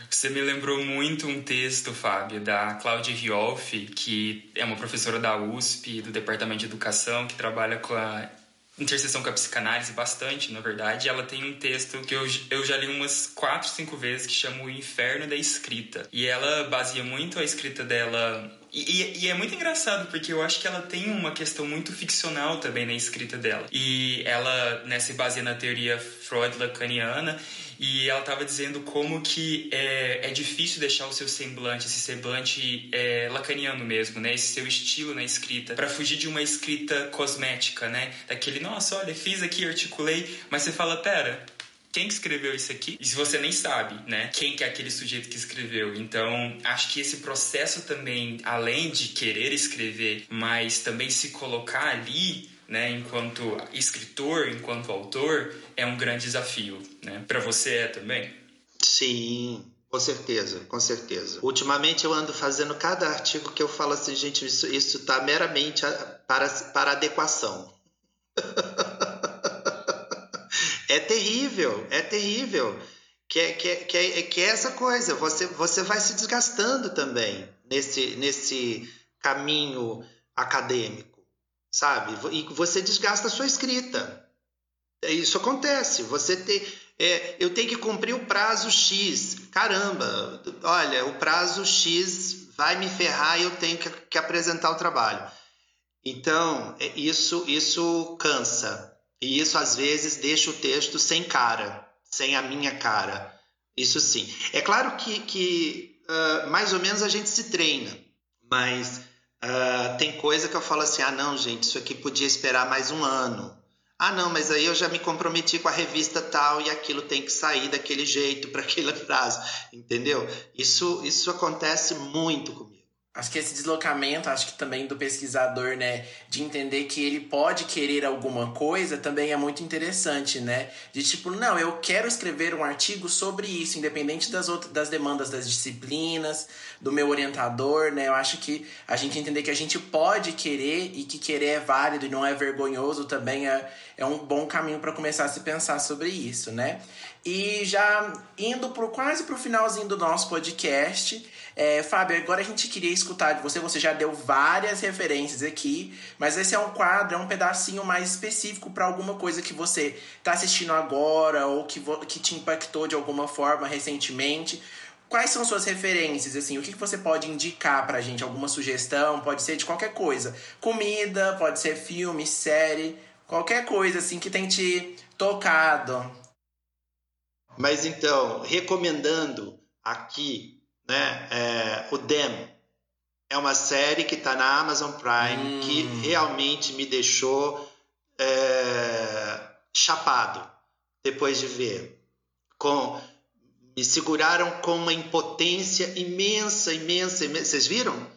Você me lembrou muito um texto, Fábio, da Cláudia Riolfi, que é uma professora da USP, do Departamento de Educação, que trabalha com a interseção com a psicanálise bastante, na verdade. Ela tem um texto que eu, eu já li umas quatro, cinco vezes que chama O Inferno da Escrita. E ela baseia muito a escrita dela e, e, é muito engraçado porque eu acho que ela tem uma questão muito ficcional também na escrita dela. E ela né, se baseia na teoria Freud-Lacaniana e ela estava dizendo como que é, é difícil deixar o seu semblante, esse semblante é, lacaniano mesmo, né? Esse seu estilo na escrita, para fugir de uma escrita cosmética, né? Daquele, nossa, olha, fiz aqui, articulei, mas você fala, pera, quem que escreveu isso aqui? E se você nem sabe, né? Quem que é aquele sujeito que escreveu? Então, acho que esse processo também, além de querer escrever, mas também se colocar ali, né, enquanto escritor, enquanto autor, é um grande desafio, né? Para você é também? Sim, com certeza, com certeza. Ultimamente eu ando fazendo cada artigo que eu falo assim, gente, isso está meramente para, para adequação. É terrível, é terrível. Que é, que é, que é, que é essa coisa, você, você vai se desgastando também nesse, nesse caminho acadêmico, sabe? E você desgasta a sua escrita. Isso acontece. Você tem, é, eu tenho que cumprir o prazo X. Caramba, olha, o prazo X vai me ferrar e eu tenho que, que apresentar o trabalho. Então, é, isso, isso cansa. E isso às vezes deixa o texto sem cara, sem a minha cara. Isso sim. É claro que, que uh, mais ou menos a gente se treina, mas uh, tem coisa que eu falo assim: ah, não, gente, isso aqui podia esperar mais um ano. Ah, não, mas aí eu já me comprometi com a revista tal e aquilo tem que sair daquele jeito para aquele prazo, entendeu? Isso, isso acontece muito comigo. Acho que esse deslocamento, acho que também do pesquisador, né, de entender que ele pode querer alguma coisa, também é muito interessante, né? De tipo, não, eu quero escrever um artigo sobre isso, independente das outras das demandas das disciplinas, do meu orientador, né? Eu acho que a gente entender que a gente pode querer e que querer é válido e não é vergonhoso também é, é um bom caminho para começar a se pensar sobre isso, né? E já indo pro, quase pro finalzinho do nosso podcast, é, Fábio, agora a gente queria escutar de você. Você já deu várias referências aqui, mas esse é um quadro, é um pedacinho mais específico para alguma coisa que você está assistindo agora ou que, que te impactou de alguma forma recentemente. Quais são suas referências? Assim, o que você pode indicar pra gente? Alguma sugestão? Pode ser de qualquer coisa. Comida, pode ser filme, série, qualquer coisa assim que tem te tocado. Mas então, recomendando aqui né? É, o Dem é uma série que está na Amazon Prime hum. que realmente me deixou é, chapado depois de ver. Com, me seguraram com uma impotência imensa, imensa, imensa. Vocês viram?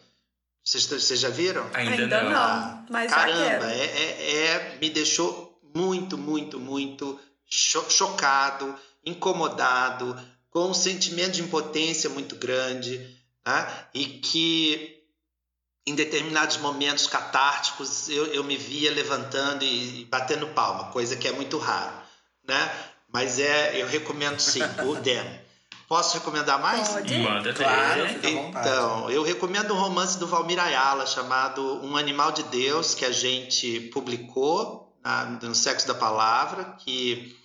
Vocês, vocês já viram? Ainda, Ainda não. não. Mas Caramba, é, é, é, me deixou muito, muito, muito cho chocado, incomodado, com um sentimento de impotência muito grande, né? e que em determinados momentos catárticos eu, eu me via levantando e, e batendo palma, coisa que é muito raro, né? Mas é, eu recomendo sim, o Dem. Posso recomendar mais? Pode. Manda claro. Então, eu recomendo um romance do Valmir Ayala chamado Um Animal de Deus, que a gente publicou na, no Sexo da Palavra, que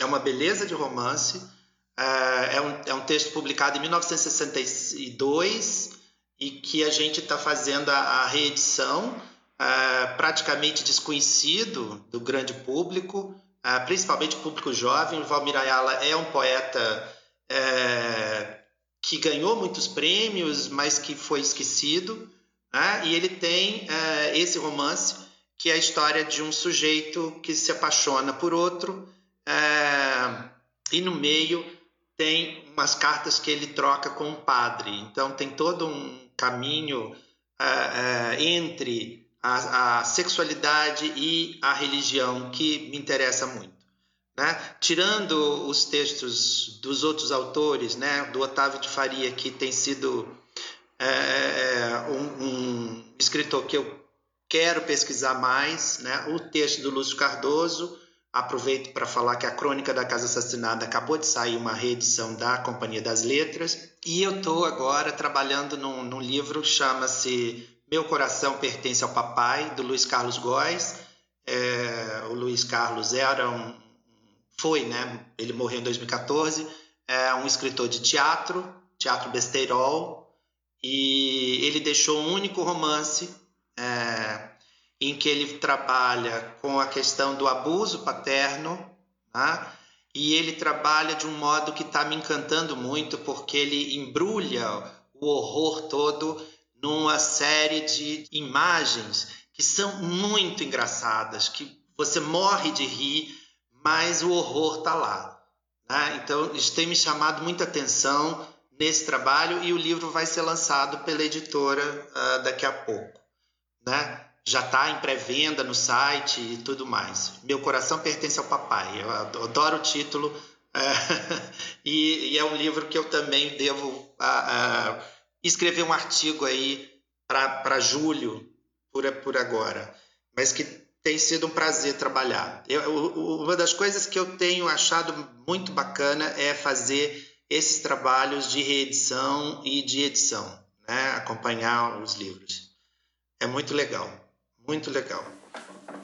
é uma beleza de romance é, é, um, é um texto publicado em 1962 e que a gente está fazendo a, a reedição, é, praticamente desconhecido do grande público, é, principalmente público jovem. O Valmir Ayala é um poeta é, que ganhou muitos prêmios, mas que foi esquecido. Né? E ele tem é, esse romance, que é a história de um sujeito que se apaixona por outro, é, e no meio tem umas cartas que ele troca com o padre. Então tem todo um caminho uh, uh, entre a, a, sexualidade e a religião que me interessa muito. Né? Tirando os textos dos outros autores, né? do Otávio de Faria, que tem sido é, um, um, escritor que eu quero pesquisar mais, né? o texto do Lúcio Cardoso, Aproveito para falar que a Crônica da Casa Assassinada acabou de sair uma reedição da Companhia das Letras e eu estou agora trabalhando num, num livro que chama-se Meu Coração Pertence ao Papai, do Luiz Carlos Góes. É, o Luiz Carlos era um, foi, né? Ele morreu em 2014, é um escritor de teatro, teatro besteirol, e ele deixou um único romance é, em que ele trabalha com a questão do abuso paterno, tá? e ele trabalha de um modo que está me encantando muito, porque ele embrulha o horror todo numa série de imagens que são muito engraçadas, que você morre de rir, mas o horror está lá. Né? Então, isso tem me chamado muita atenção nesse trabalho e o livro vai ser lançado pela editora uh, daqui a pouco. Né? Já está em pré-venda no site e tudo mais. Meu coração pertence ao papai. Eu adoro o título é, e, e, é um livro que eu também devo a, a, escrever um artigo aí para julho por, por agora, mas que tem sido um prazer trabalhar. Eu, uma das coisas que eu tenho achado muito bacana é fazer esses trabalhos de reedição e de edição, né? acompanhar os livros. É muito legal. Muito legal.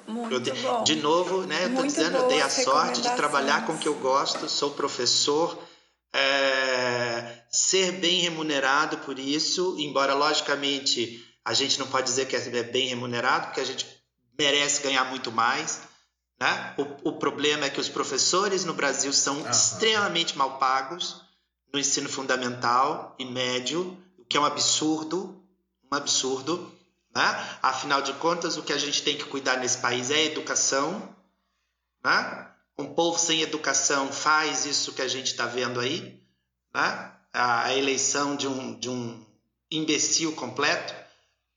Muito de, bom. De novo, né? Eu estou dizendo, eu dei a sorte de trabalhar com o que eu gosto, sou professor, é, ser bem remunerado por isso, embora logicamente a gente não pode dizer que é bem remunerado, porque a gente merece ganhar muito mais. Né? O, o problema é que os professores no Brasil são uhum. extremamente mal pagos no ensino fundamental e médio, o que é um absurdo, um absurdo. Né? Afinal de contas, o que a gente tem que cuidar nesse país é a educação. Né? Um povo sem educação faz isso que a gente está vendo aí, né? a eleição de um, de um imbecil completo,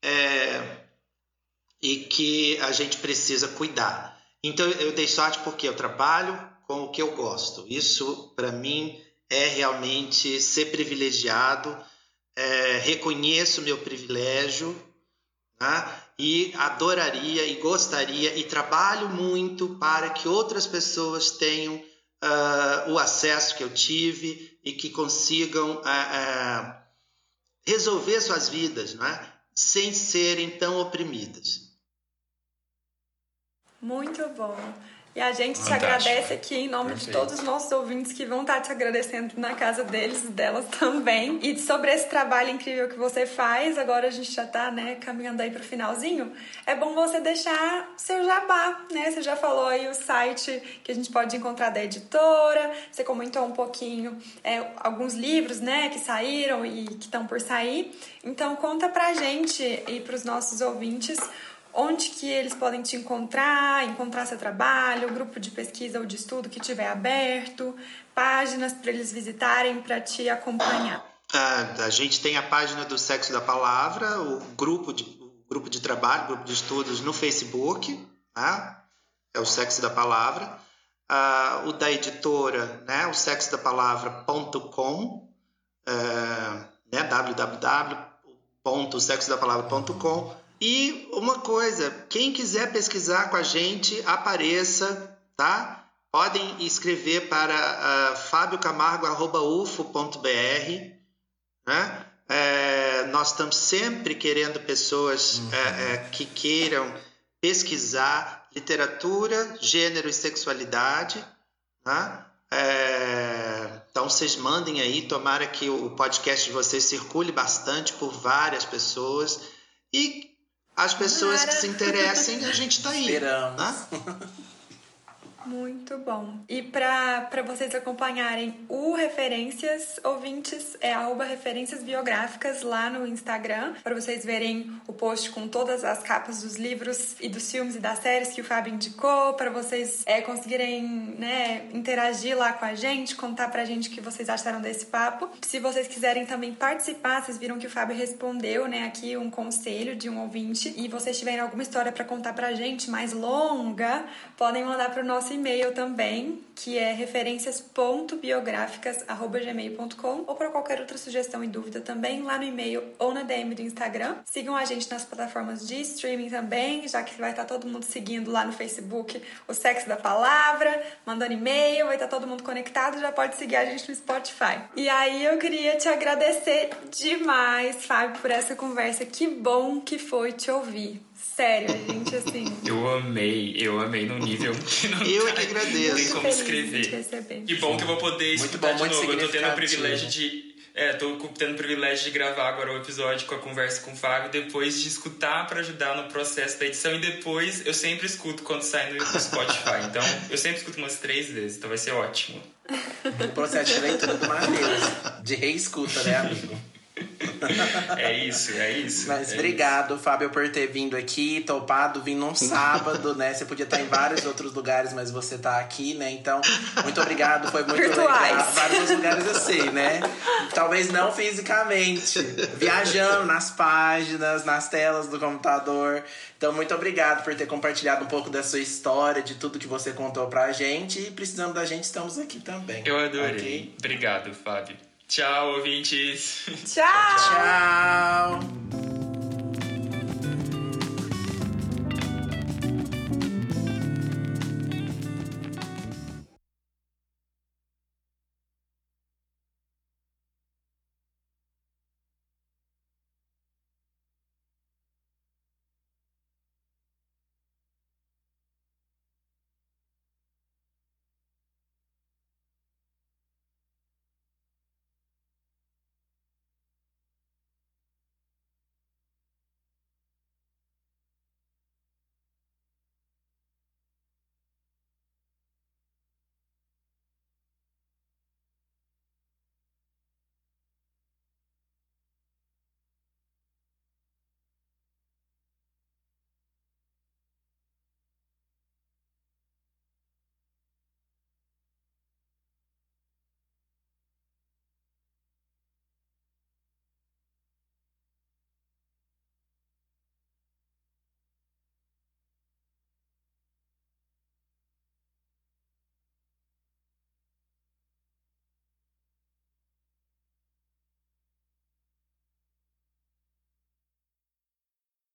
é, e que a gente precisa cuidar. Então eu dei sorte porque eu trabalho com o que eu gosto. Isso, para mim, é realmente ser privilegiado. É, reconheço meu privilégio né? e adoraria e gostaria e trabalho muito para que outras pessoas tenham uh, o acesso que eu tive e que consigam uh, uh, resolver suas vidas né? sem serem tão oprimidas. Muito bom. E a gente Fantástico. te agradece aqui em nome Perfeito. de todos os nossos ouvintes que vão estar te agradecendo na casa deles e delas também. E sobre esse trabalho incrível que você faz, agora a gente já está né, caminhando aí para o finalzinho. É bom você deixar seu jabá, né? Você já falou aí o site que a gente pode encontrar da editora, você comentou um pouquinho é, alguns livros, né, que saíram e que estão por sair. Então conta pra gente e para os nossos ouvintes onde que eles podem te encontrar, encontrar seu trabalho, grupo de pesquisa ou de estudo que tiver aberto, páginas para eles visitarem para te acompanhar. Ah, a gente tem a página do Sexo da Palavra, o grupo de, o grupo de trabalho, grupo de estudos no Facebook, né? é o Sexo da Palavra. Ah, o da editora, né? o sexodapalavra.com, é, né? www.sexodapalavra.com e uma coisa, quem quiser pesquisar com a gente, apareça, tá? Podem escrever para uh, fabiocamargo.ufo.br, né? É, nós estamos sempre querendo pessoas uhum. é, é, que queiram pesquisar literatura, gênero e sexualidade, né? É, então vocês mandem aí, tomara que o podcast de vocês circule bastante por várias pessoas e as pessoas que se interessem, a gente está aí. Esperamos. Né? Muito bom. E para vocês acompanharem o Referências Ouvintes, é arroba referências biográficas lá no Instagram, para vocês verem o post com todas as capas dos livros e dos filmes e das séries que o Fábio indicou, para vocês é, conseguirem né, interagir lá com a gente, contar pra gente o que vocês acharam desse papo. Se vocês quiserem também participar, vocês viram que o Fábio respondeu né, aqui um conselho de um ouvinte e vocês tiverem alguma história para contar pra gente mais longa, podem mandar pro nosso e-mail também, que é referências.biográficas.gmail.com ou para qualquer outra sugestão e dúvida também lá no e-mail ou na DM do Instagram. Sigam a gente nas plataformas de streaming também, já que vai estar todo mundo seguindo lá no Facebook o Sexo da Palavra, mandando e-mail, vai estar todo mundo conectado, já pode seguir a gente no Spotify. E aí eu queria te agradecer demais, Fábio, por essa conversa. Que bom que foi te ouvir. Sério, a gente assim. Eu amei, eu amei no nível que não Eu é que agradeço. Não tem como escrever. Que bom que eu vou poder escutar muito bom, de novo. Eu tô tendo o privilégio de. É, tô tendo o privilégio de gravar agora o episódio com a conversa com o Fábio, depois de escutar para ajudar no processo da edição e depois eu sempre escuto quando sai no Spotify. Então, eu sempre escuto umas três vezes, então vai ser ótimo. O processo de leitura do Matheus, de reescuta, né, amigo? É isso, é isso. Mas é obrigado, isso. Fábio, por ter vindo aqui, topado, vindo num sábado, né? Você podia estar em vários outros lugares, mas você tá aqui, né? Então, muito obrigado, foi muito Virtuais. legal. Vários outros lugares eu sei, né? Talvez não fisicamente, viajando nas páginas, nas telas do computador. Então, muito obrigado por ter compartilhado um pouco da sua história, de tudo que você contou pra gente. E precisando da gente, estamos aqui também. Eu adorei. Okay? Obrigado, Fábio. Tchau, ouvintes. Tchau. Tchau.